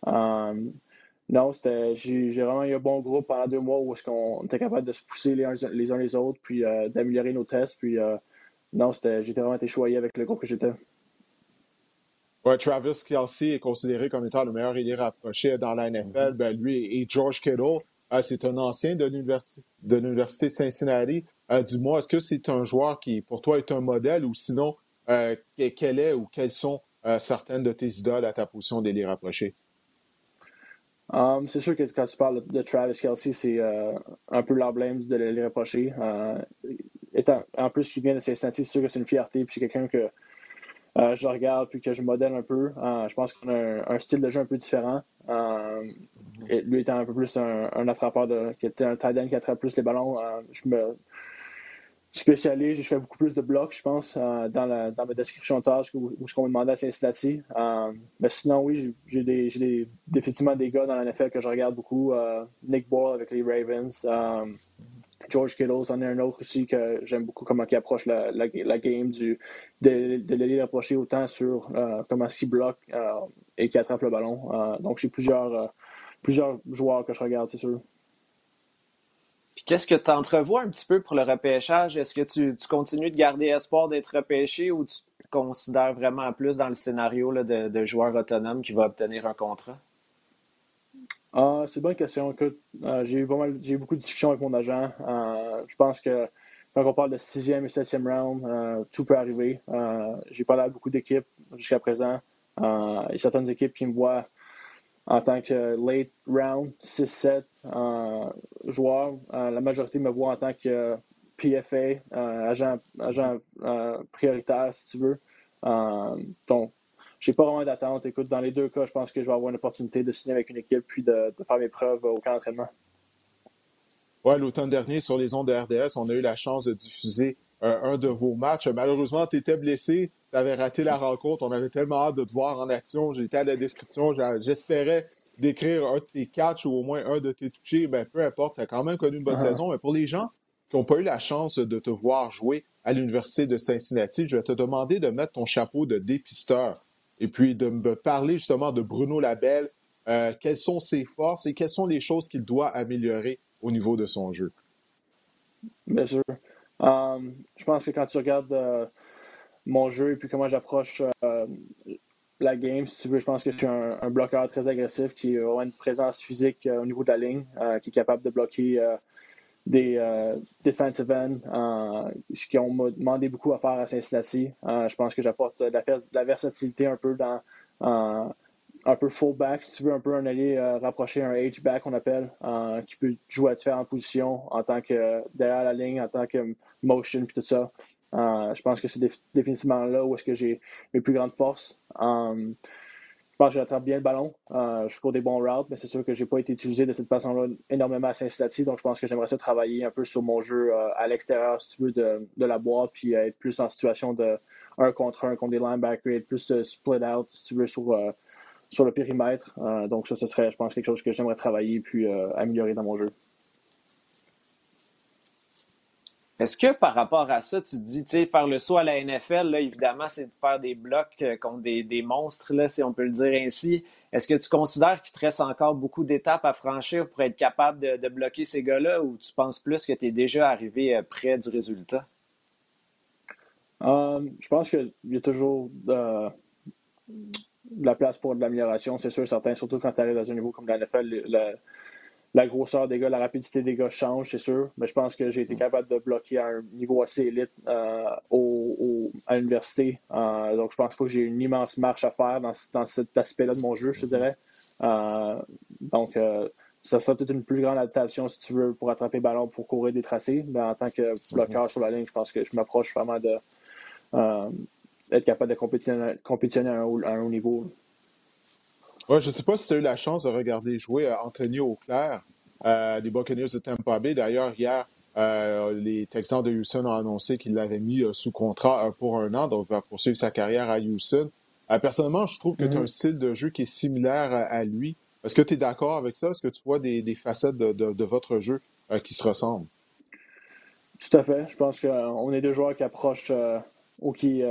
non, c'était, j'ai, vraiment eu un bon groupe pendant deux mois où est-ce qu'on était capable de se pousser les uns les, uns les autres, puis d'améliorer nos tests. Puis, non, c'était, j'étais vraiment été choyé avec le groupe que j'étais. Ouais, Travis Kelsey est considéré comme étant le meilleur ailier rapproché dans la NFL. Mm-hmm. ben, lui et George Kittle, euh, c'est un ancien de l'Université de, Cincinnati. Euh, dis-moi, est-ce que c'est un joueur qui, pour toi, est un modèle ou sinon, euh, quel est ou quelles sont certaines de tes idoles à ta position d'ailier rapproché? Um, c'est sûr que quand tu parles de Travis Kelsey, c'est un peu l'emblème de l'ailier rapproché. en plus, qu'il vient de Cincinnati, c'est sûr que c'est une fierté. Puis c'est quelqu'un que euh, je regarde puis que je modèle un peu. Euh, je pense qu'on a un, style de jeu un peu différent. Euh, lui étant un peu plus un, attrapeur de, qui était un tight end qui attrape plus les ballons, je me spécialise, je fais beaucoup plus de blocs, je pense, dans, la, dans ma description de tâche où, où je me demandait à Cincinnati. mais sinon, oui, j'ai des, définitivement des gars dans la NFL que je regarde beaucoup. Nick Ball avec les Ravens. George Kittle, c'en est un autre aussi que j'aime beaucoup comment il approche la, game du, de, de l'aider d'approcher autant sur euh, comment est-ce qu'il bloque euh, et qu'il attrape le ballon. Euh, donc j'ai plusieurs, plusieurs joueurs que je regarde, c'est sûr. qu'est-ce que tu entrevois un petit peu pour le repêchage? Est-ce que tu, continues de garder espoir d'être repêché ou tu considères vraiment plus dans le scénario de, de joueur autonome qui va obtenir un contrat? Ah, c'est une bonne question. Euh, j'ai eu, beaucoup de discussions avec mon agent. Euh, je pense que quand on parle de sixième et septième round, euh, tout peut arriver. j'ai parlé à beaucoup d'équipes jusqu'à présent. il y a certaines équipes qui me voient en tant que late round, 6-7 joueur. la majorité me voit en tant que PFA, agent, agent prioritaire, si tu veux. donc, j'ai pas vraiment d'attente. Écoute, dans les deux cas, je pense que je vais avoir une opportunité de signer avec une équipe puis de, faire mes preuves au camp d'entraînement. Oui, l'automne dernier, sur les ondes de RDS, on a eu la chance de diffuser euh, un de vos matchs. Malheureusement, tu étais blessé, tu avais raté la rencontre. On avait tellement hâte de te voir en action. J'étais à la description. J'espérais décrire un de tes catchs ou au moins un de tes touchés. Ben, peu importe, tu as quand même connu une bonne uh-huh. saison. Mais pour les gens qui n'ont pas eu la chance de te voir jouer à l'Université de Cincinnati, je vais te demander de mettre ton chapeau de dépisteur et puis de me parler justement de Bruno Labelle, euh, quelles sont ses forces et quelles sont les choses qu'il doit améliorer au niveau de son jeu? Bien sûr. Um, je pense que quand tu regardes euh, mon jeu et puis comment j'approche euh, la game, si tu veux, je pense que je suis un, bloqueur très agressif qui a une présence physique au niveau de la ligne, qui est capable de bloquer des euh, defensive ends euh, qui ont demandé beaucoup à faire à Cincinnati. Euh, je pense que j'apporte de la, versatilité un peu dans un peu fullback, si tu veux, un peu un allié rapproché, un H-back, on appelle, qui peut jouer à différentes positions en tant que derrière la ligne, en tant que motion, puis tout ça. je pense que c'est définitivement là où est-ce que j'ai mes plus grandes forces. Je pense que j'attrape bien le ballon. Euh, je cours des bons routes, mais c'est sûr que je n'ai pas été utilisé de cette façon-là énormément à Cincinnati. Donc, je pense que j'aimerais ça travailler un peu sur mon jeu euh, à l'extérieur, si tu veux, de, la boîte, puis être plus en situation de un contre un contre des linebackers, être plus euh, split out, si tu veux, sur, sur le périmètre. donc, ça, ce serait, je pense, quelque chose que j'aimerais travailler puis améliorer dans mon jeu. Est-ce que par rapport à ça, tu te dis, tu sais, faire le saut à la NFL, là, évidemment, c'est de faire des blocs euh, contre des, monstres, là, si on peut le dire ainsi. Est-ce que tu considères qu'il te reste encore beaucoup d'étapes à franchir pour être capable de, bloquer ces gars-là ou tu penses plus que tu es déjà arrivé euh, près du résultat? Euh, je pense qu'il y a toujours de la place pour de l'amélioration, c'est sûr, certain, surtout quand tu arrives dans un niveau comme la NFL. La grosseur des gars, la rapidité des gars change, c'est sûr. Mais je pense que j'ai été capable de bloquer à un niveau assez élite euh, à l'université. Euh, donc, je pense pas que j'ai une immense marche à faire dans, cet aspect-là de mon jeu, je te dirais. Euh, donc, ça sera peut-être une plus grande adaptation, si tu veux, pour attraper ballon, pour courir des tracés. Mais en tant que bloqueur sur la ligne, je pense que je m'approche vraiment de être capable de compétitionner, à, un haut, niveau. Ouais, je ne sais pas si tu as eu la chance de regarder jouer euh, Anthony Auclair euh, des Buccaneers de Tampa Bay. D'ailleurs, hier, euh, les Texans de Houston ont annoncé qu'ils l'avaient mis sous contrat pour un an, donc il va poursuivre sa carrière à Houston. personnellement, je trouve que tu as un mm-hmm. style de jeu qui est similaire à, lui. Est-ce que tu es d'accord avec ça? Est-ce que tu vois des, facettes de, votre jeu qui se ressemblent? Tout à fait. Je pense qu'on est deux joueurs qui approchent ou qui,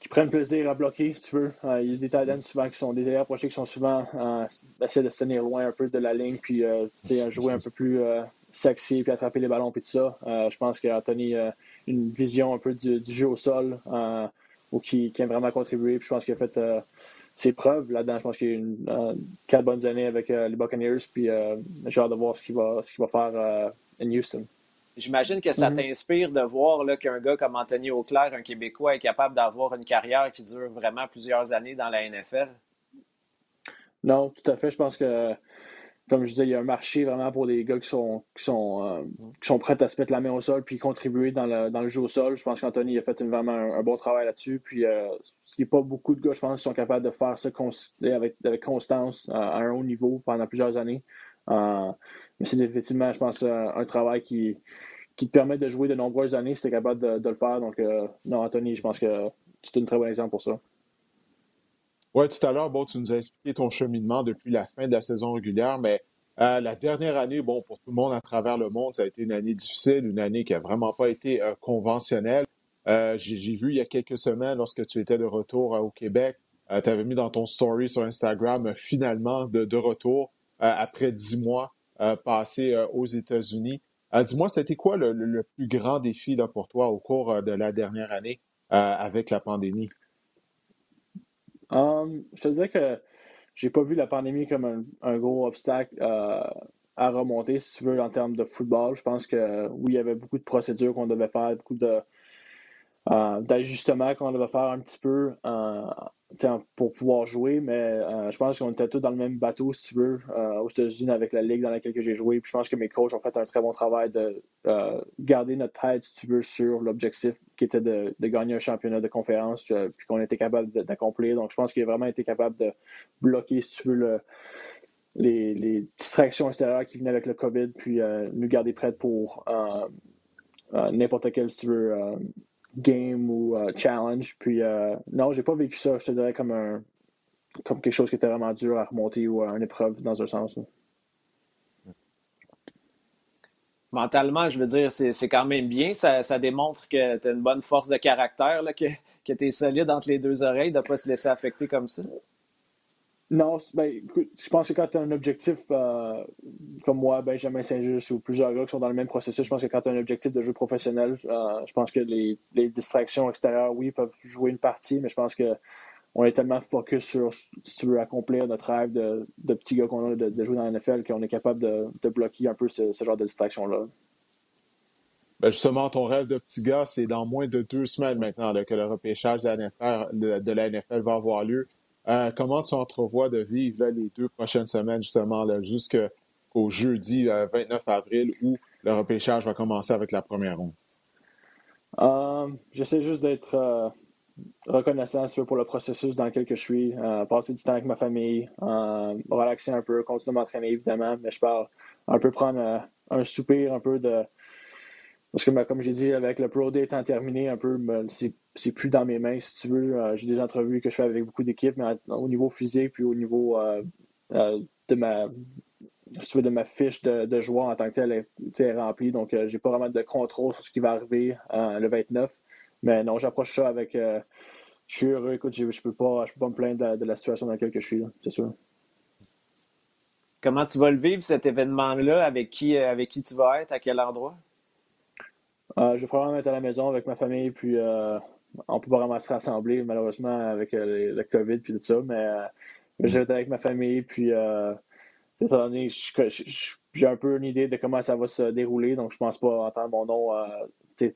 qui prennent plaisir à bloquer, si tu veux. Euh, il y a des talents souvent qui sont des ailleurs approchés qui sont souvent euh, de se tenir loin un peu de la ligne, puis euh, jouer un peu plus euh, sexy, puis attraper les ballons, puis tout ça. je pense qu'Anthony a une vision un peu du, jeu au sol, ou qui, qui, a vraiment contribué. Puis je pense qu'il a fait ses preuves là-dedans. Je pense qu'il a eu quatre bonnes années avec les Buccaneers, puis j'ai hâte de voir ce qu'il va, ce qu'il va faire en Houston. J'imagine que ça mhm. t'inspire de voir qu'un gars comme Anthony Auclair, un Québécois, est capable d'avoir une carrière qui dure vraiment plusieurs années dans la NFL. Non, tout à fait. Je pense que, comme je disais, il y a un marché vraiment pour des gars qui sont, qui sont, euh, qui sont prêts à se mettre la main au sol puis contribuer dans le, dans le jeu au sol. Je pense qu'Anthony a fait vraiment un, bon travail là-dessus. Puis, euh, il n'y a pas beaucoup de gars, je pense, qui sont capables de faire ça avec, avec constance euh, à un haut niveau pendant plusieurs années. Mais c'est effectivement, je pense, un travail qui, qui te permet de jouer de nombreuses années si tu es capable de, le faire. Donc, euh, non, Anthony, je pense que c'est un très bon exemple pour ça. Oui, tout à l'heure, bon, tu nous as expliqué ton cheminement depuis la fin de la saison régulière, mais euh, la dernière année, bon, pour tout le monde à travers le monde, ça a été une année difficile, une année qui n'a vraiment pas été euh, conventionnelle. J'ai vu il y a quelques semaines, lorsque tu étais de retour au Québec, tu avais mis dans ton story sur Instagram, finalement, de retour après dix mois passés aux États-Unis. Euh, dis-moi, c'était quoi le, plus grand défi là, pour toi au cours euh, de la dernière année euh, avec la pandémie? Um, je te disais que j'ai pas vu la pandémie comme un, gros obstacle à remonter, si tu veux, en termes de football. Je pense que oui, il y avait beaucoup de procédures qu'on devait faire, beaucoup de d'ajustements qu'on devait faire un petit peu pour pouvoir jouer, mais euh, je pense qu'on était tous dans le même bateau, si tu veux, euh, aux États-Unis avec la ligue dans laquelle j'ai joué. Puis je pense que mes coachs ont fait un très bon travail de euh, garder notre tête, si tu veux, sur l'objectif qui était de, gagner un championnat de conférence, puis qu'on était capable d'accomplir. Donc je pense qu'il a vraiment été capable de bloquer, si tu veux, les, les, distractions extérieures qui venaient avec le COVID, puis nous garder prêts pour n'importe quel, si tu veux, game ou euh, challenge. Puis euh, non, j'ai pas vécu ça, je te dirais, comme un comme quelque chose qui était vraiment dur à remonter ou une épreuve dans un sens. Mentalement, je veux dire, c'est quand même bien. Ça, ça démontre que tu as une bonne force de caractère, là, que, que tu es solide entre les deux oreilles, de ne pas se laisser affecter comme ça. Non, ben, je pense que quand tu as un objectif euh, comme moi, Benjamin Saint-Just ou plusieurs gars qui sont dans le même processus, je pense que quand tu as un objectif de jeu professionnel, euh, je pense que les, distractions extérieures, oui, peuvent jouer une partie, mais je pense que on est tellement focus sur si tu veux accomplir notre rêve de, de petits gars qu'on a de, jouer dans la NFL qu'on est capable de, bloquer un peu ce, genre de distraction-là. Ben justement, ton rêve de petit gars, c'est dans moins de deux semaines maintenant que le repêchage de la NFL va avoir lieu. Comment tu entrevois de vivre les deux prochaines semaines, justement, jusqu'au jeudi 29 avril, où le repêchage va commencer avec la première ronde? J'essaie juste d'être reconnaissant pour le processus dans lequel je suis, passer du temps avec ma famille, relaxer un peu, continuer à m'entraîner évidemment, mais je parle un peu prendre un soupir, un peu de parce que, ben, comme j'ai dit, avec le Pro Day étant terminé, un peu, ben, c'est plus dans mes mains, si tu veux. Euh, j'ai des entrevues que je fais avec beaucoup d'équipes, mais au niveau physique, puis au niveau euh, euh, de ma si tu veux, de ma fiche de, de joueur en tant que tel est, remplie. Donc, j'ai pas vraiment de contrôle sur ce qui va arriver le 29. Mais non, j'approche ça avec. je suis heureux. Écoute, je, peux pas, je peux pas me plaindre de, la situation dans laquelle je suis, c'est sûr. Comment tu vas le vivre, cet événement-là? Avec qui, avec qui tu vas être? À quel endroit? Euh, je vais probablement être à la maison avec ma famille, puis euh, on peut pas vraiment se rassembler, malheureusement, avec euh, le, COVID puis tout ça, mais je vais être avec ma famille, puis étant donné j'ai un peu une idée de comment ça va se dérouler, donc je pense pas entendre mon nom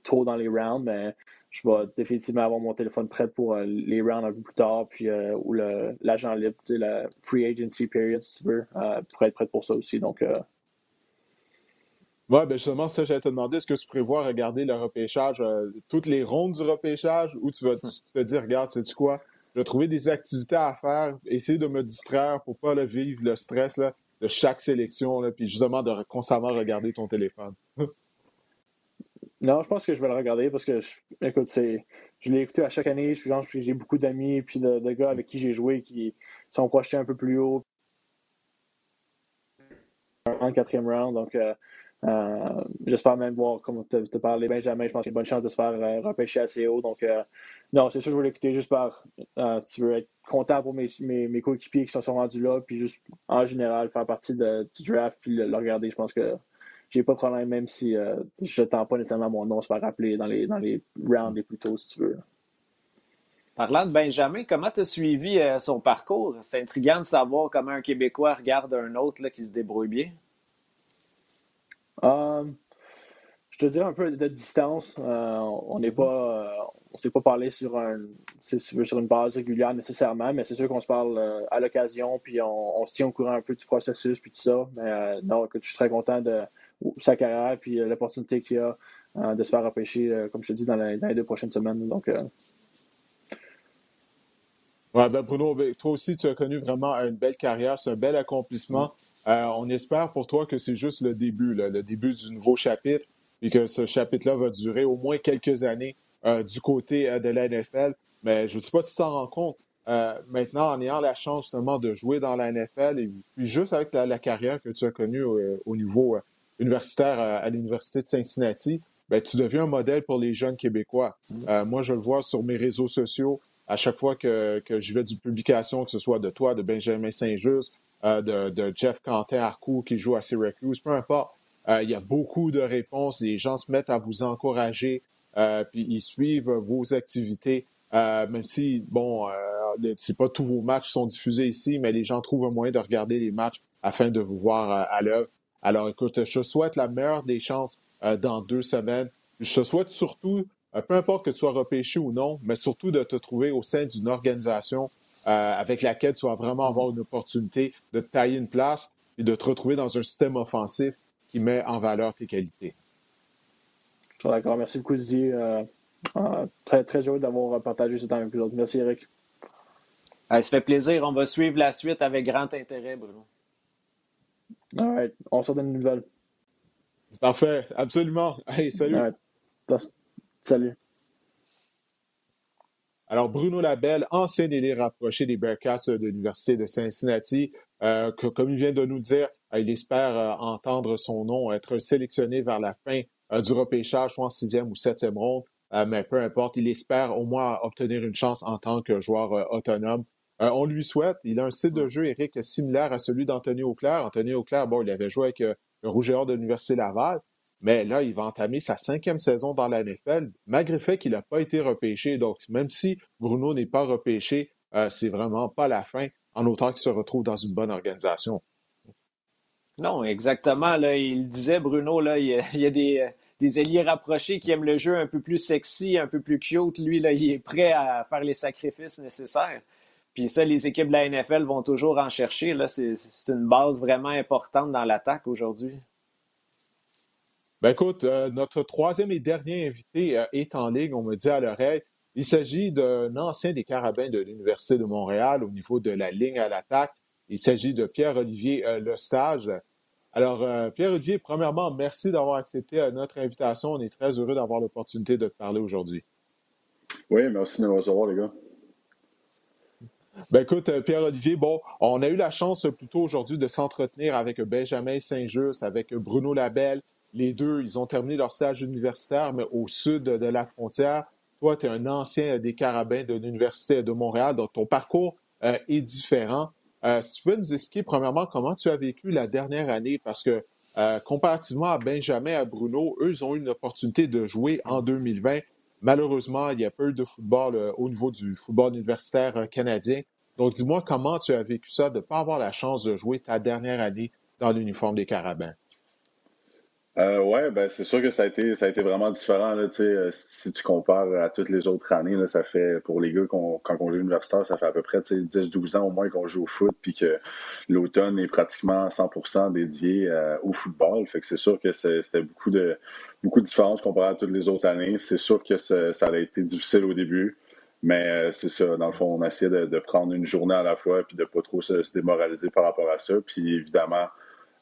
tôt dans les rounds, mais je vais définitivement avoir mon téléphone prêt pour les rounds un peu plus tard, puis ou l'agent libre, la free agency period, si tu veux, pour être prêt pour ça aussi. Donc, oui, ben justement, ça, j'allais te demander, est-ce que tu prévois regarder le repêchage, euh, toutes les rondes du repêchage, ou tu vas te dire, regarde, sais-tu quoi, je vais trouver des activités à faire, essayer de me distraire pour pas le vivre le stress de chaque sélection, là, puis justement de constamment regarder ton téléphone? non, je pense que je vais le regarder parce que, écoute, c'est, je l'ai écouté à chaque année, j'ai beaucoup d'amis, puis de, de, gars avec qui j'ai joué qui sont projetés un peu plus haut en quatrième round, donc... Euh, euh, j'espère même voir, comme tu as parlé, Benjamin, je pense qu'il y a une bonne chance de se faire euh, repêcher assez haut. Donc, euh, non, c'est sûr, je voulais l'écouter juste par, si tu veux être content pour mes, mes, coéquipiers qui sont, rendus là, puis juste en général faire partie du draft, puis le, regarder. Je pense que j'ai pas de problème, même si je n'attends pas nécessairement mon nom se faire rappeler dans les, dans les rounds les plus tôt, si tu veux. Parlant de Benjamin, comment tu as suivi son parcours? C'est intriguant de savoir comment un Québécois regarde un autre là, qui se débrouille bien. Euh, je te dirais un peu de distance. Euh, on n'est pas, euh, on s'est pas parlé sur un, sur une base régulière nécessairement, mais c'est sûr qu'on se parle à l'occasion, puis on, se tient au courant un peu du processus, puis tout ça. Mais non, écoute, je suis très content de sa carrière, puis l'opportunité qu'il a de se faire repêcher, comme je te dis, dans, dans les deux prochaines semaines. Donc, Ouais, ben Bruno, ben, toi aussi, tu as connu vraiment une belle carrière, c'est un bel accomplissement. Euh, on espère pour toi que c'est juste le début, le début du nouveau chapitre, et que ce chapitre-là va durer au moins quelques années euh, du côté euh, de la NFL. Mais je ne sais pas si tu t'en rends compte. maintenant, en ayant la chance justement de jouer dans la NFL, et puis juste avec la, carrière que tu as connue au, niveau universitaire à l'Université de Cincinnati, ben, tu deviens un modèle pour les jeunes Québécois. Moi, je le vois sur mes réseaux sociaux à chaque fois que, que je vais d'une publication, que ce soit de toi, de Benjamin Saint-Just, euh, de, de, Jeff Quentin-Arcourt qui joue à Syracuse, peu importe, euh, il y a beaucoup de réponses. Les gens se mettent à vous encourager, euh, puis ils suivent vos activités, même si, bon, c'est pas tous vos matchs sont diffusés ici, mais les gens trouvent un moyen de regarder les matchs afin de vous voir à l'œuvre. Alors, écoute, je te souhaite la meilleure des chances dans deux semaines. Je te souhaite surtout euh, peu importe que tu sois repêché ou non, mais surtout de te trouver au sein d'une organisation euh, avec laquelle tu vas vraiment avoir une opportunité de te tailler une place et de te retrouver dans un système offensif qui met en valeur tes qualités. Je suis d'accord. Merci beaucoup, Didier. Euh, très, très heureux d'avoir partagé ce temps avec vous Merci, Eric. ça fait plaisir. On va suivre la suite avec grand intérêt, Bruno. All right. On se donne une nouvelle. Parfait. Absolument. Hey, salut. Salut. Alors, Bruno Labelle, ancien élite rapproché des Bearcats de l'Université de Cincinnati, euh, comme il vient de nous dire, euh, il espère euh, entendre son nom être sélectionné vers la fin du repêchage, soit en sixième ou septième ronde, mais peu importe, il espère au moins obtenir une chance en tant que joueur autonome. on lui souhaite, il a un style de jeu, Eric, similaire à celui d'Anthony Auclair. Anthony Auclair, bon, il avait joué avec le Rouge de l'Université Laval, mais là, il va entamer sa cinquième saison dans la NFL, malgré le fait qu'il n'a pas été repêché. Donc, même si Bruno n'est pas repêché, euh, c'est vraiment pas la fin, en autant qu'il se retrouve dans une bonne organisation. Non, exactement. Là, il disait, Bruno, là, il y a, des, des alliés rapprochés qui aiment le jeu un peu plus sexy, un peu plus cute. Lui, il est prêt à faire les sacrifices nécessaires. Puis ça, les équipes de la NFL vont toujours en chercher. C'est, une base vraiment importante dans l'attaque aujourd'hui. Ben écoute, euh, notre troisième et dernier invité euh, est en ligne, on me dit à l'oreille. Il s'agit d'un ancien des carabins de l'Université de Montréal au niveau de la ligne à l'attaque. Il s'agit de Pierre-Olivier euh, Lestage. Alors, Pierre-Olivier, premièrement, merci d'avoir accepté notre invitation. On est très heureux d'avoir l'opportunité de te parler aujourd'hui. Oui, merci de nous recevoir, les gars. Ben écoute, euh, Pierre-Olivier, bon, on a eu la chance plutôt aujourd'hui de s'entretenir avec Benjamin Saint-Just, avec Bruno Labelle. Les deux, ils ont terminé leur stage universitaire, mais au sud de la frontière. Toi, tu es un ancien des Carabins de l'Université de Montréal, donc ton parcours euh, est différent. Euh, si tu peux nous expliquer, premièrement, comment tu as vécu la dernière année, parce que comparativement à Benjamin, et à Bruno, eux, ils ont eu une opportunité de jouer en 2020 Malheureusement, il y a peu de football euh, au niveau du football universitaire euh, canadien. Donc, dis-moi comment tu as vécu ça de ne pas avoir la chance de jouer ta dernière année dans l'uniforme des Carabins? Euh, oui, ben, c'est sûr que ça a été, ça a été vraiment différent. Là, si tu compares à toutes les autres années, ça fait pour les gars quand on joue universitaire, ça fait à peu près 10-12 ans au moins qu'on joue au foot, puis que l'automne est pratiquement 100% dédié au football. Fait que c'est sûr que c'était beaucoup de, beaucoup de différences comparé à toutes les autres années. C'est sûr que ça, a été difficile au début. Mais euh, c'est ça, dans le fond, on a essayé de, prendre une journée à la fois puis de pas trop se, démoraliser par rapport à ça. Puis évidemment,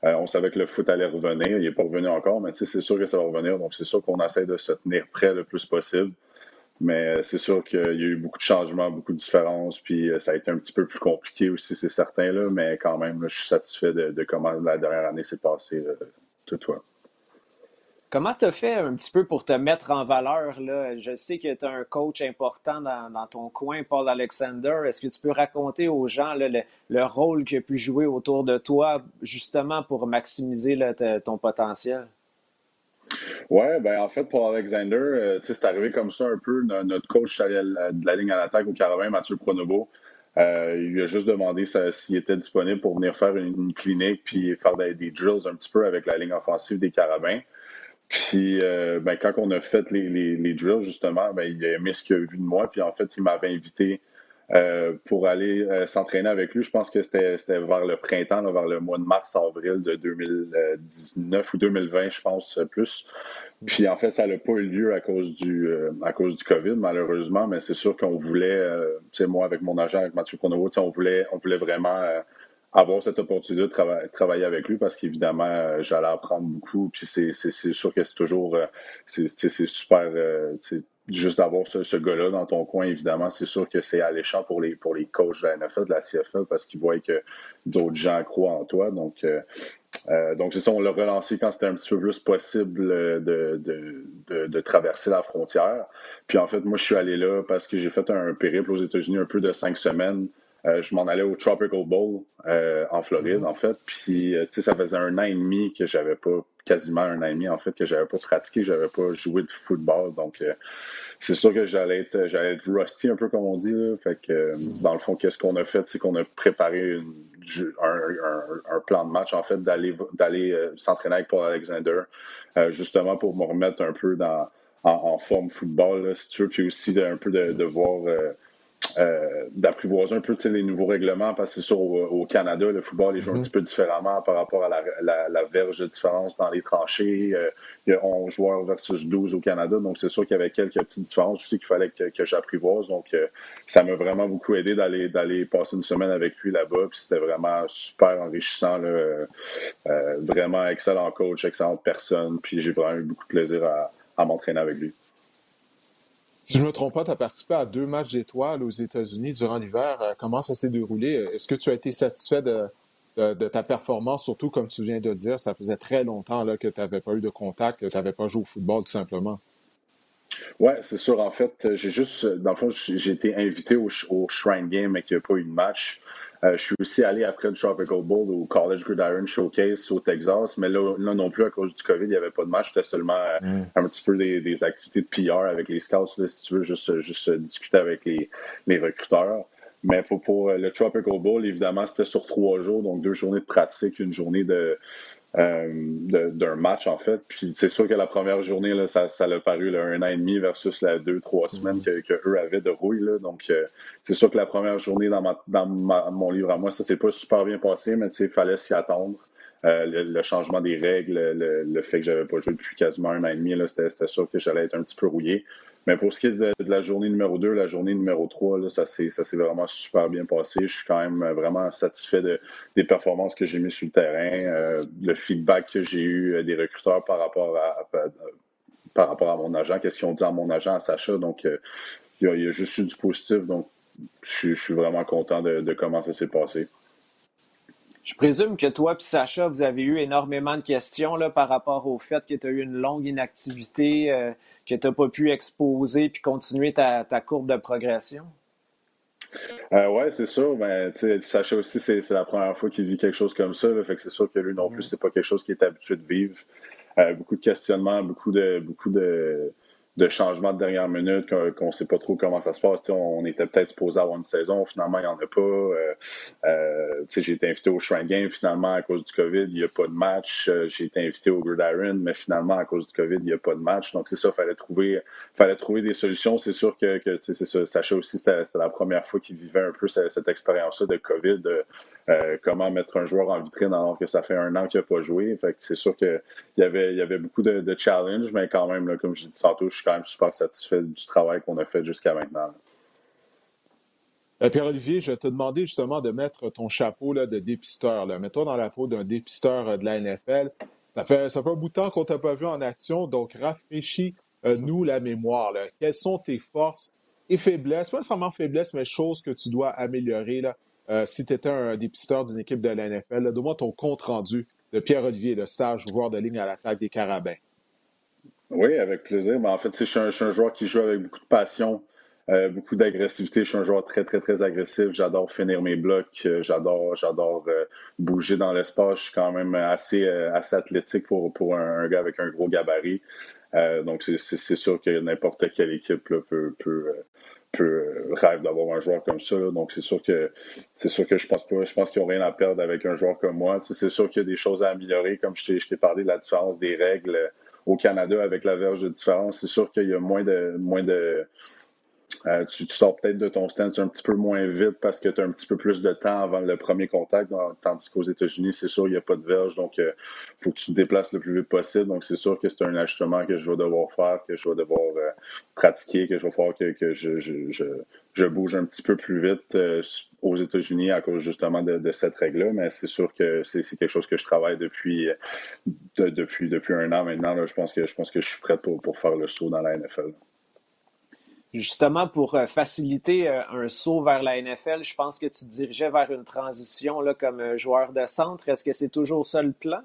euh, on savait que le foot allait revenir. Il n'est pas revenu encore, mais c'est sûr que ça va revenir. Donc c'est sûr qu'on essaie de se tenir prêt le plus possible. Mais euh, c'est sûr qu'il y a eu beaucoup de changements, beaucoup de différences, puis ça a été un petit peu plus compliqué aussi, c'est certain, là, mais quand même, je suis satisfait de, comment la dernière année s'est passée, tout toi. Comment tu as fait un petit peu pour te mettre en valeur? Là? Je sais que tu as un coach important dans, ton coin, Paul Alexander. Est-ce que tu peux raconter aux gens le, rôle qu'il a pu jouer autour de toi, justement pour maximiser ton potentiel? Oui, ben en fait, Paul Alexander, euh, c'est arrivé comme ça un peu. Notre coach de la ligne à l'attaque au Caravane, Mathieu Pronovo, euh, il lui a juste demandé s'il était disponible pour venir faire une, clinique puis faire des, drills un petit peu avec la ligne offensive des Carabins. Puis, euh, ben, quand on a fait les, les, drills, justement, ben, il a aimé ce qu'il a vu de moi. Puis, en fait, il m'avait invité euh, pour aller euh, s'entraîner avec lui. Je pense que c'était vers le printemps, vers le mois de mars-avril de 2019 ou 2020, je pense, plus. Puis, en fait, ça n'a pas eu lieu à cause du, à cause du COVID, malheureusement. Mais c'est sûr qu'on voulait, tu sais, moi, avec mon agent, avec Mathieu Pronovo, on voulait, on voulait vraiment avoir cette opportunité de travailler avec lui parce qu'évidemment, euh, j'allais apprendre beaucoup. Puis c'est sûr que c'est toujours euh, c'est super euh, juste d'avoir ce, ce gars-là dans ton coin, évidemment, c'est sûr que c'est alléchant pour les pour les coachs de la NFL, de la CFL, parce qu'ils voient que d'autres gens croient en toi. Donc donc c'est ça, on l'a relancé quand c'était un petit peu plus possible de, de, de, de, traverser la frontière. Puis en fait, moi, je suis allé là parce que j'ai fait un périple aux États-Unis un peu de cinq semaines euh, je m'en allais au Tropical Bowl euh, en Floride, en fait. Puis, euh, tu sais, ça faisait un an et demi que j'avais pas, quasiment un an et demi, en fait, que j'avais pas pratiqué, j'avais pas joué de football. Donc, c'est sûr que j'allais être, j'allais être rusty un peu, comme on dit. Là. Fait que, dans le fond, qu'est-ce qu'on a fait? C'est qu'on a préparé un, plan de match, en fait, d'aller, d'aller s'entraîner avec Paul Alexander, justement pour me remettre un peu dans, en, forme football, si tu veux, puis aussi un peu de, de voir euh, d'apprivoiser un peu les nouveaux règlements parce que c'est sûr au, Canada le football est joué un petit peu différemment par rapport à la, verge de différence dans les tranchées. Euh, il y a 11 joueurs versus 12 au Canada donc c'est sûr qu'il y avait quelques petites différences aussi qu'il fallait que, j'apprivoise. Donc euh, ça m'a vraiment beaucoup aidé d'aller d'aller passer une semaine avec lui là-bas puis c'était vraiment super enrichissant vraiment excellent coach excellente personne puis j'ai vraiment eu beaucoup de plaisir à m'entraîner avec lui si je ne me trompe pas, tu as participé à deux matchs d'étoiles aux États-Unis durant l'hiver. Euh, comment ça s'est déroulé? Est-ce que tu as été satisfait de, ta performance, surtout comme tu viens de dire, ça faisait très longtemps que tu n'avais pas eu de contact, que tu n'avais pas joué au football tout simplement? Oui, c'est sûr. En fait, j'ai juste, dans le fond, j'ai été invité au, au Shrine Game, mais qu'il n'y a pas eu de match. Euh, je suis aussi allé après le Tropical Bowl au College Gridiron Showcase au Texas, mais là, non plus, à cause du COVID, il n'y avait pas de match. C'était seulement euh, mm. un petit peu des, activités de PR avec les scouts, si tu veux, juste, juste discuter avec les, les recruteurs. Mais pour, pour, le Tropical Bowl, évidemment, c'était sur trois jours, donc deux journées de pratique, une journée de, d'un match, en fait. Puis c'est sûr que la première journée, là, ça, ça a paru là, un an et demi versus la deux, trois semaines que, que eux avaient de rouille. Là. Donc, c'est sûr que la première journée dans, ma, dans mon livre à moi, ça s'est pas super bien passé, mais il fallait s'y attendre. Euh, le, changement des règles, le, fait que j'avais pas joué depuis quasiment un an et demi, c'était sûr que j'allais être un petit peu rouillé. Mais pour ce qui est de, la journée numéro 2, la journée numéro 3, là, ça s'est vraiment super bien passé. Je suis quand même vraiment satisfait de, des performances que j'ai mises sur le terrain, euh, le feedback que j'ai eu euh, des recruteurs par rapport à, par rapport à mon agent, qu'est-ce qu'ils ont dit à mon agent, à Sacha? Donc, il, y a, juste eu du positif. Donc, je, suis vraiment content de comment ça s'est passé. Je présume que toi et Sacha, vous avez eu énormément de questions là, par rapport au fait que tu as eu une longue inactivité, euh, que tu n'as pas pu exposer puis continuer ta, courbe de progression? Euh, oui, c'est sûr. Ben, Sacha aussi, c'est la première fois qu'il vit quelque chose comme ça. fait que c'est sûr que lui non plus, c'est pas quelque chose qu'il est habitué de vivre. Euh, beaucoup de questionnements, beaucoup de beaucoup de de changements de dernière minute, qu'on ne sait pas trop comment ça se passe. on était peut-être supposé avoir une saison, finalement, il n'y en a pas. Euh, euh, j'ai été invité au Shrine Game, finalement, à cause du COVID, il n'y a pas de match. Euh, j'ai été invité au Gridiron, mais finalement, à cause du COVID, il n'y a pas de match. Donc, c'est ça, il fallait trouver, fallait trouver des solutions. C'est sûr que, que c'est ça, Sacha aussi, c'était la première fois qu'il vivait un peu cette, expérience-là de COVID, de comment mettre un joueur en vitrine alors que ça fait un an qu'il n'a pas joué. C'est sûr qu'il y avait, y avait beaucoup de, de challenges, mais quand même, là, comme je dis tantôt, je suis quand même super satisfait du travail qu'on a fait jusqu'à maintenant. Euh, Pierre-Olivier, je vais te demander justement de mettre ton chapeau là, de dépisteur. Mets-toi dans la peau d'un dépisteur euh, de la NFL. Ça fait, ça fait un bout de temps qu'on t'a pas vu en action, donc rafraîchis-nous la mémoire. Quelles sont tes forces et faiblesses, pas nécessairement faiblesses, mais choses que tu dois améliorer là, euh, si tu étais un dépisteur d'une équipe de la NFL. Donne-moi ton compte rendu de Pierre-Olivier, le stage joueur de ligne à l'attaque des Carabins. Oui, avec plaisir. Mais en fait, je suis, un, joueur qui joue avec beaucoup de passion, euh, beaucoup d'agressivité. Je suis un joueur très, très, très agressif. J'adore finir mes blocs. Euh, j'adore, j'adore euh, bouger dans l'espace. Je suis quand même assez, assez athlétique pour, pour un, gars avec un gros gabarit. donc, c'est sûr que n'importe quelle équipe peut, peut, peut rêve d'avoir un joueur comme ça. Donc, c'est sûr que c'est sûr que je pense pas. Je pense qu'ils n'ont rien à perdre avec un joueur comme moi. C'est sûr qu'il y a des choses à améliorer, comme je t'ai parlé de la différence des règles au Canada avec la verge de différence. C'est sûr qu'il y a moins de moins de euh, tu, sors peut-être de ton stand un petit peu moins vite parce que tu as un petit peu plus de temps avant le premier contact, tandis qu'aux États-Unis, c'est sûr, il n'y a pas de verge, donc il euh, faut que tu te déplaces le plus vite possible. Donc, c'est sûr que c'est un ajustement que je vais devoir faire, que je vais devoir euh, pratiquer, que je vais faire que, que je, je, je, bouge un petit peu plus vite aux États-Unis à cause justement de, cette règle-là. Mais c'est sûr que c'est quelque chose que je travaille depuis, depuis, depuis un an maintenant. Je, pense que, je pense que je suis prêt pour, pour faire le saut dans la NFL justement pour euh, faciliter euh, un saut vers la NFL, je pense que tu te dirigeais vers une transition là, comme euh, joueur de centre. Est-ce que c'est toujours ça le plan?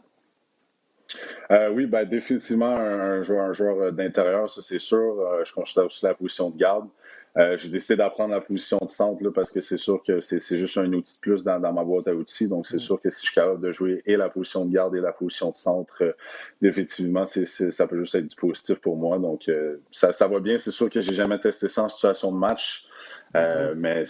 oui, ben, définitivement un, joueur, un joueur d'intérieur, ça c'est sûr. je considère aussi la position de garde. Euh, j'ai décidé d'apprendre la position de centre là, parce que c'est sûr que c'est juste un outil de plus dans, ma boîte à outils. Donc, c'est mm. sûr que si je suis capable de jouer et la position de garde et la position de centre, euh, définitivement, ça peut juste être du positif pour moi. Donc, euh, ça, ça va bien. C'est sûr que j'ai jamais testé ça en situation de match. Euh, mais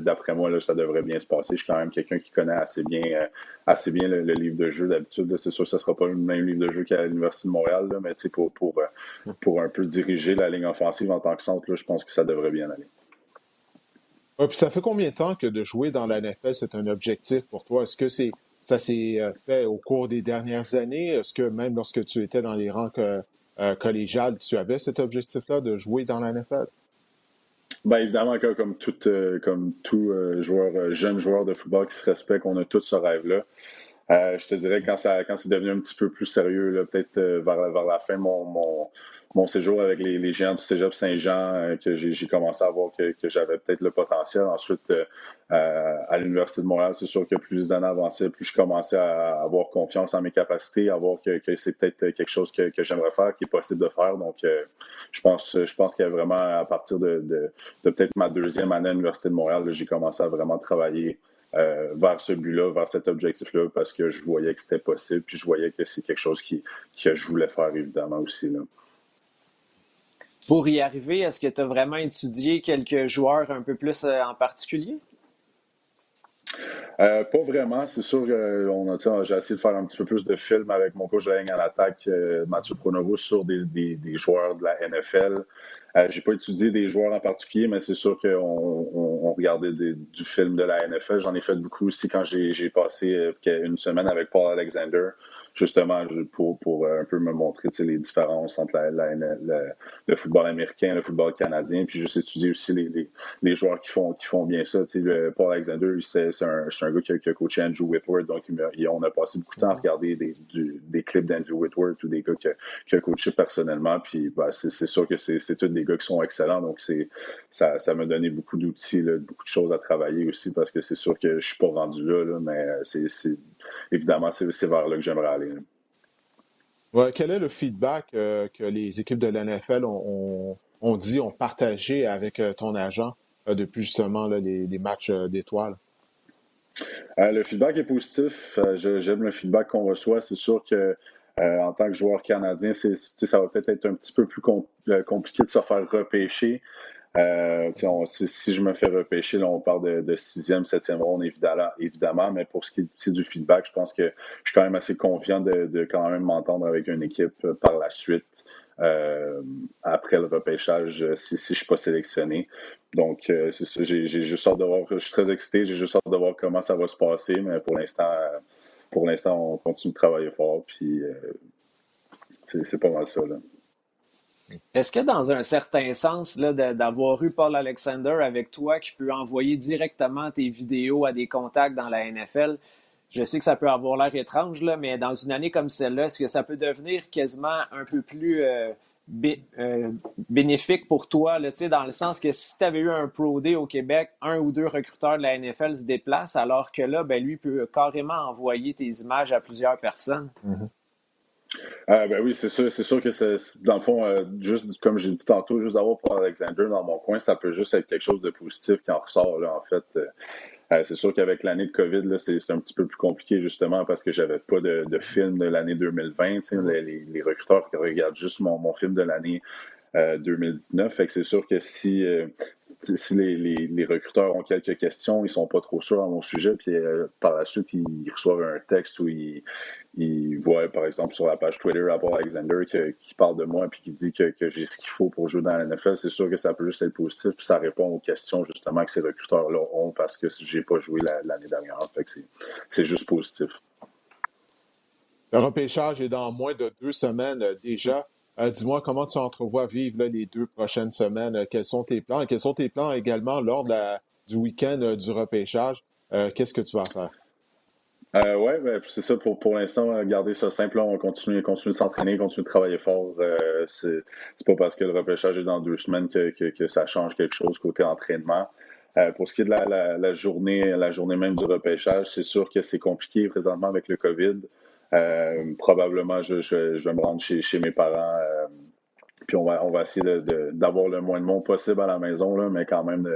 d'après moi, là, ça devrait bien se passer. Je suis quand même quelqu'un qui connaît assez bien, euh, assez bien le, livre de jeu d'habitude. C'est sûr que ce ne sera pas le même livre de jeu qu'à l'Université de Montréal, là, mais pour, pour, euh, pour un peu diriger la ligne offensive en tant que centre, je pense que ça devrait bien puis ça fait combien de temps que de jouer dans la NFL, c'est un objectif pour toi? Est-ce que c'est ça s'est fait au cours des dernières années? Est-ce que même lorsque tu étais dans les rangs collégiales, tu avais cet objectif-là de jouer dans la NFL? Bien évidemment, comme tout, euh, comme tout euh, joueur, euh, jeune joueur de football qui se respecte, on a tout ce rêve-là. Je te dirais quand quand c'est devenu un petit peu plus sérieux, peut-être vers, vers la fin, mon, mon, séjour avec les, les géants du Cégep Saint-Jean, euh, que j'ai commencé à voir que, j'avais peut-être le potentiel. Ensuite, euh, à l'Université de Montréal, c'est sûr que plus les années avançaient, plus je commençais à avoir confiance en mes capacités, à voir que, c'est peut-être quelque chose que, j'aimerais faire, qui est possible de faire. Donc, euh, je pense, je pense qu'il y a vraiment, à partir de, de peut-être ma deuxième année à l'Université de Montréal, j'ai commencé à vraiment travailler euh, vers ce but-là, vers cet objectif-là, parce que je voyais que c'était possible, puis je voyais que c'est quelque chose qui, que je voulais faire, évidemment, aussi. Là. Pour y arriver, est-ce que tu as vraiment étudié quelques joueurs un peu plus euh, en particulier? Euh, pas vraiment. C'est sûr que j'ai essayé de faire un petit peu plus de films avec mon coach de ligne à l'attaque, Mathieu Pronovo, sur des, des, des, joueurs de la NFL. Euh, j'ai pas étudié des joueurs en particulier, mais c'est sûr qu'on on, on regardait des, du film de la NFL. J'en ai fait beaucoup aussi quand j'ai passé euh, une semaine avec Paul Alexander justement pour, pour euh, un peu me montrer les différences entre le football américain, le football canadien, puis juste étudier aussi les, les, les joueurs qui font, qui font bien ça. Le, Paul Alexander, c'est un, un, gars qui a, coaché Andrew Whitworth, donc il, on a passé beaucoup de temps à regarder des, des clips d'Andrew Whitworth ou des gars qui a, coaché personnellement, puis bah, c'est sûr que c'est tous des gars qui sont excellents, donc ça, ça m'a donné beaucoup d'outils, beaucoup de choses à travailler aussi, parce que c'est sûr que je suis pas rendu là, là mais c'est évidemment, c'est vers là que j'aimerais aller quel est le feedback euh, que les équipes de l'NFL ont, dit, ont partagé avec euh, ton agent euh, depuis justement les, matchs d'étoiles? le feedback est positif. J'aime le feedback qu'on reçoit. C'est sûr que en tant que joueur canadien, ça va peut-être être un petit peu plus compliqué de se faire repêcher. Euh, si, je me fais repêcher, on parle de, sixième, septième ronde, évidemment, mais pour ce qui est du feedback, je pense que je suis quand même assez confiant de, quand même m'entendre avec une équipe euh, par la suite. Euh, après le repêchage si, je suis pas sélectionné. Donc, j'ai juste hâte de voir, je suis très excité, j'ai juste hâte de voir comment ça va se passer, mais pour l'instant, pour l'instant, on continue de travailler fort, puis c'est pas mal ça. Est-ce que dans un certain sens, d'avoir eu Paul Alexander avec toi qui peut envoyer directement tes vidéos à des contacts dans la NFL, je sais que ça peut avoir l'air étrange, mais dans une année comme celle-là, est-ce que ça peut devenir quasiment un peu plus euh, euh, bénéfique pour toi, là, dans le sens que si tu avais eu un Pro Day au Québec, un ou deux recruteurs de la NFL se déplacent, alors que là, ben, lui peut carrément envoyer tes images à plusieurs personnes? Mm-hmm. Ah, ben oui, c'est sûr, c'est sûr que c'est, dans le fond, euh, juste comme j'ai dit tantôt, juste d'avoir Paul Alexander dans mon coin, ça peut juste être quelque chose de positif qui en ressort, là, en fait. Euh, c'est sûr qu'avec l'année de COVID, là, c'est, un petit peu plus compliqué, justement, parce que j'avais pas de, de film de l'année 2020. Les, les, les, recruteurs qui regardent juste mon, mon film de l'année 2019. Fait que c'est sûr que si, si les, les, recruteurs ont quelques questions, ils sont pas trop sûrs à mon sujet, puis par la suite, ils reçoivent un texte où ils, il voit, par exemple, sur la page Twitter Paul Alexander qui parle de moi puis qui dit que, que j'ai ce qu'il faut pour jouer dans la NFL, c'est sûr que ça peut juste être positif puis ça répond aux questions justement que ces recruteurs-là ont parce que j'ai pas joué l'année dernière. Fait que c'est juste positif. Le repêchage est dans moins de deux semaines euh, déjà. Euh, dis-moi comment tu entrevois vivre les deux prochaines semaines? Euh, quels sont tes plans? Et quels sont tes plans également lors du week-end du repêchage? Qu'est-ce que tu vas faire? Euh, oui, ben, c'est ça. Pour, pour l'instant, euh, garder ça simple. on continue, continue de s'entraîner, continue de travailler fort. Euh, c'est pas parce que le repêchage est dans deux semaines que, ça change quelque chose côté entraînement. Euh, pour ce qui est de la, journée, la journée même du repêchage, c'est sûr que c'est compliqué présentement avec le COVID. Euh, probablement, je, vais me rendre chez, mes parents. Euh, puis on va, essayer d'avoir le moins de monde possible à la maison, là, mais quand même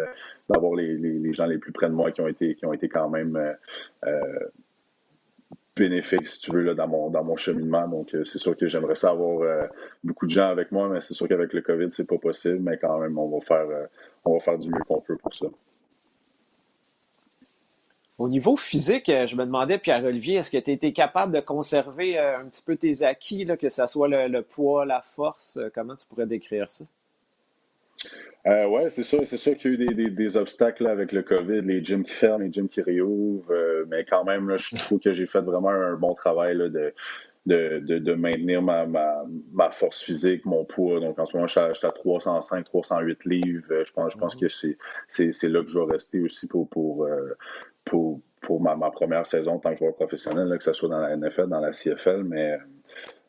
d'avoir les, gens les plus près de moi qui ont été, qui ont été quand même euh, bénéfique, si tu veux, là, dans, mon, dans mon cheminement. Donc, c'est sûr que j'aimerais ça avoir beaucoup de gens avec moi, mais c'est sûr qu'avec le COVID, c'est pas possible. Mais quand même, on va faire, on va faire du mieux qu'on peut pour ça. Au niveau physique, je me demandais, Pierre-Olivier, est-ce que tu étais capable de conserver un petit peu tes acquis, là, que ce soit le, le poids, la force? Comment tu pourrais décrire ça? Euh, oui, c'est sûr, c'est sûr qu'il y a eu des, des, obstacles avec le COVID, les gyms qui ferment, les gyms qui réouvrent, euh, mais quand même, là, je trouve que j'ai fait vraiment un bon travail là, de, de, de, maintenir ma, ma, ma, force physique, mon poids. Donc en ce moment, je suis à, 305, 308 livres. Euh, je pense, je pense que c'est, c'est, là que je vais rester aussi pour, pour, pour, pour ma, première saison en tant que joueur professionnel, que ce soit dans la NFL, dans la CFL, mais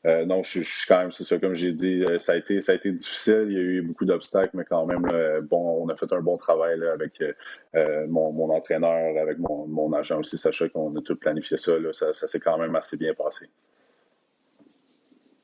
euh, non, je, suis quand même, c'est ça, comme j'ai dit, euh, ça a, été, ça a été difficile. Il y a eu beaucoup d'obstacles, mais quand même, bon, on a fait un bon travail avec euh, mon, entraîneur, avec mon, agent aussi, Sacha, qu'on a tout planifié ça. ça, s'est quand même assez bien passé.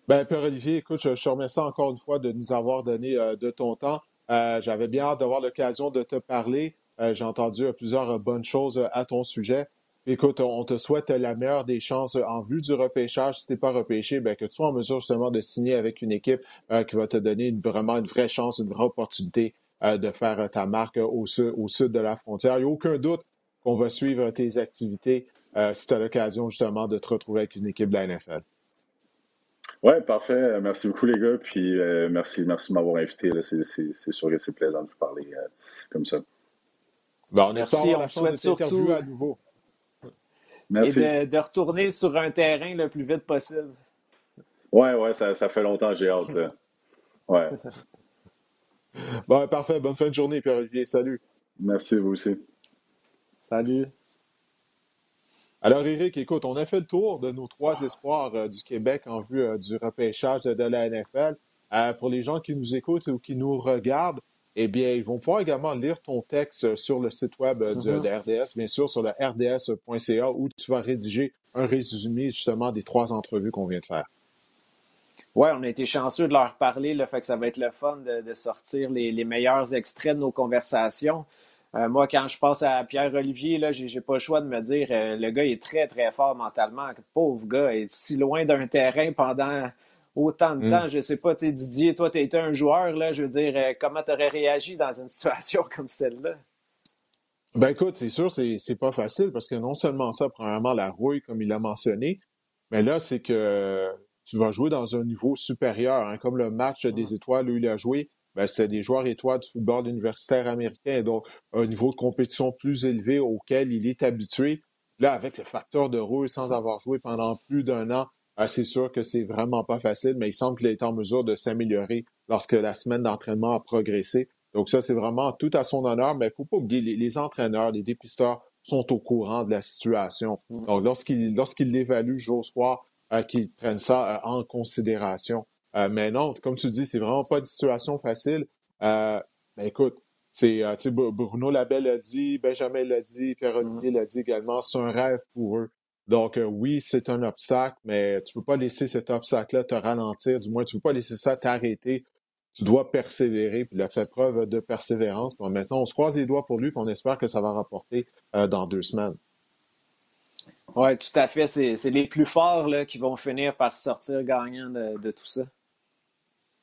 Ben, Pierre-Olivier, écoute, je, te remercie encore une fois de nous avoir donné de ton temps. J'avais bien hâte d'avoir l'occasion de te parler. J'ai entendu plusieurs bonnes choses à ton sujet. Écoute, on te souhaite la meilleure des chances en vue du repêchage. Si tu n'es pas repêché, ben, que tu sois en mesure justement de signer avec une équipe euh, qui va te donner vraiment une vraie chance, une vraie opportunité euh, de faire ta marque au, sud, au sud de la frontière. Il n'y a aucun doute qu'on va suivre tes activités si tu as l'occasion justement de te retrouver avec une équipe de la NFL. Oui, parfait. Merci beaucoup, les gars. Puis merci, merci de m'avoir invité. C'est sûr que c'est plaisant de vous parler comme ça. Bon, on Merci, espère on la souhaite surtout à nouveau. Merci. Et de, retourner sur un terrain le plus vite possible. Ouais, ouais, ça, ça fait longtemps, j'ai hâte. Ouais. bon, parfait. Bonne fin de journée, Pierre-Olivier. Salut. Merci, vous aussi. Salut. Alors, Eric, écoute, on a fait le tour de nos trois espoirs euh, du Québec en vue euh, du repêchage de la NFL. Euh, pour les gens qui nous écoutent ou qui nous regardent, eh bien, ils vont pouvoir également lire ton texte sur le site web de. RDS, bien sûr, sur le rds.ca, où tu vas rédiger un résumé justement des trois entrevues qu'on vient de faire. Oui, on a été chanceux de leur parler, le fait que ça va être le fun de, sortir les, meilleurs extraits de nos conversations. Euh, moi, quand je pense à Pierre-Olivier, là, j'ai, pas le choix de me dire euh, le gars est très, très fort mentalement. Pauvre gars, est si loin d'un terrain pendant autant de mm. temps. Je sais pas, tu Didier, toi, tu été un joueur, là, je veux dire, euh, comment tu aurais réagi dans une situation comme celle-là? Ben écoute, c'est sûr, c'est, pas facile parce que non seulement ça, premièrement, la rouille, comme il a mentionné, mais là, c'est que tu vas jouer dans un niveau supérieur, hein, comme le match des mm. étoiles où il a joué. Ben, c'était des joueurs étoiles du football universitaire américain, donc un niveau de compétition plus élevé auquel il est habitué. Là, avec le facteur de rouille, sans avoir joué pendant plus d'un an, ah, c'est sûr que c'est vraiment pas facile, mais il semble qu'il est en mesure de s'améliorer lorsque la semaine d'entraînement a progressé. Donc ça, c'est vraiment tout à son honneur, mais il faut pas oublier, les, entraîneurs, les dépisteurs sont au courant de la situation. Mm. Donc lorsqu'ils lorsqu'ils l'évaluent jour soir, euh, qu'ils prennent ça euh, en considération. Euh, mais non, comme tu dis, c'est vraiment pas une situation facile. mais écoute, c'est Bruno Labelle l'a dit, Benjamin l'a dit, mm. l'a dit également, c'est un rêve pour eux. Donc, euh, oui, c'est un obstacle, mais tu ne peux pas laisser cet obstacle-là te ralentir. Du moins, tu ne peux pas laisser ça t'arrêter. Tu dois persévérer, puis il a fait preuve de persévérance. maintenant, on se croise les doigts pour lui, puis on espère que ça va rapporter euh, dans deux semaines. Oui, tout à fait. C'est les plus forts là, qui vont finir par sortir gagnants de, tout ça.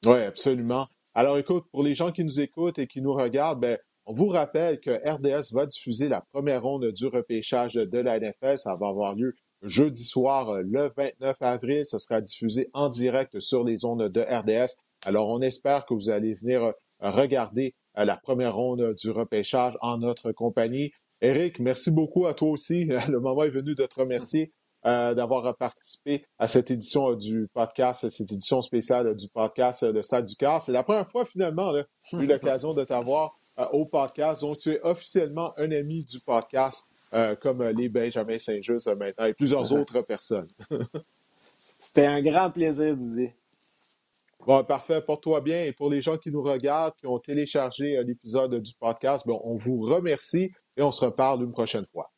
Oui, absolument. Alors, écoute, pour les gens qui nous écoutent et qui nous regardent, ben, on vous rappelle que RDS va diffuser la première ronde du repêchage de la NFL. Ça va avoir lieu jeudi soir, euh, le 29 avril. Ce sera diffusé en direct sur les ondes de RDS. Alors, on espère que vous allez venir euh, regarder euh, la première ronde du repêchage en notre compagnie. Eric, merci beaucoup à toi aussi. Le moment est venu de te remercier d'avoir participé à cette édition du podcast, cette édition spéciale du podcast de Stade du Cœur. C'est la première fois finalement, j'ai eu l'occasion de t'avoir. Euh, au podcast. Donc, tu es officiellement un ami du podcast, euh, comme les Benjamin Saint-Just euh, maintenant et plusieurs autres personnes. C'était un grand plaisir, Didier. Bon, parfait. Porte-toi bien. Et pour les gens qui nous regardent, qui ont téléchargé l'épisode du podcast, bon, on vous remercie et on se reparle une prochaine fois.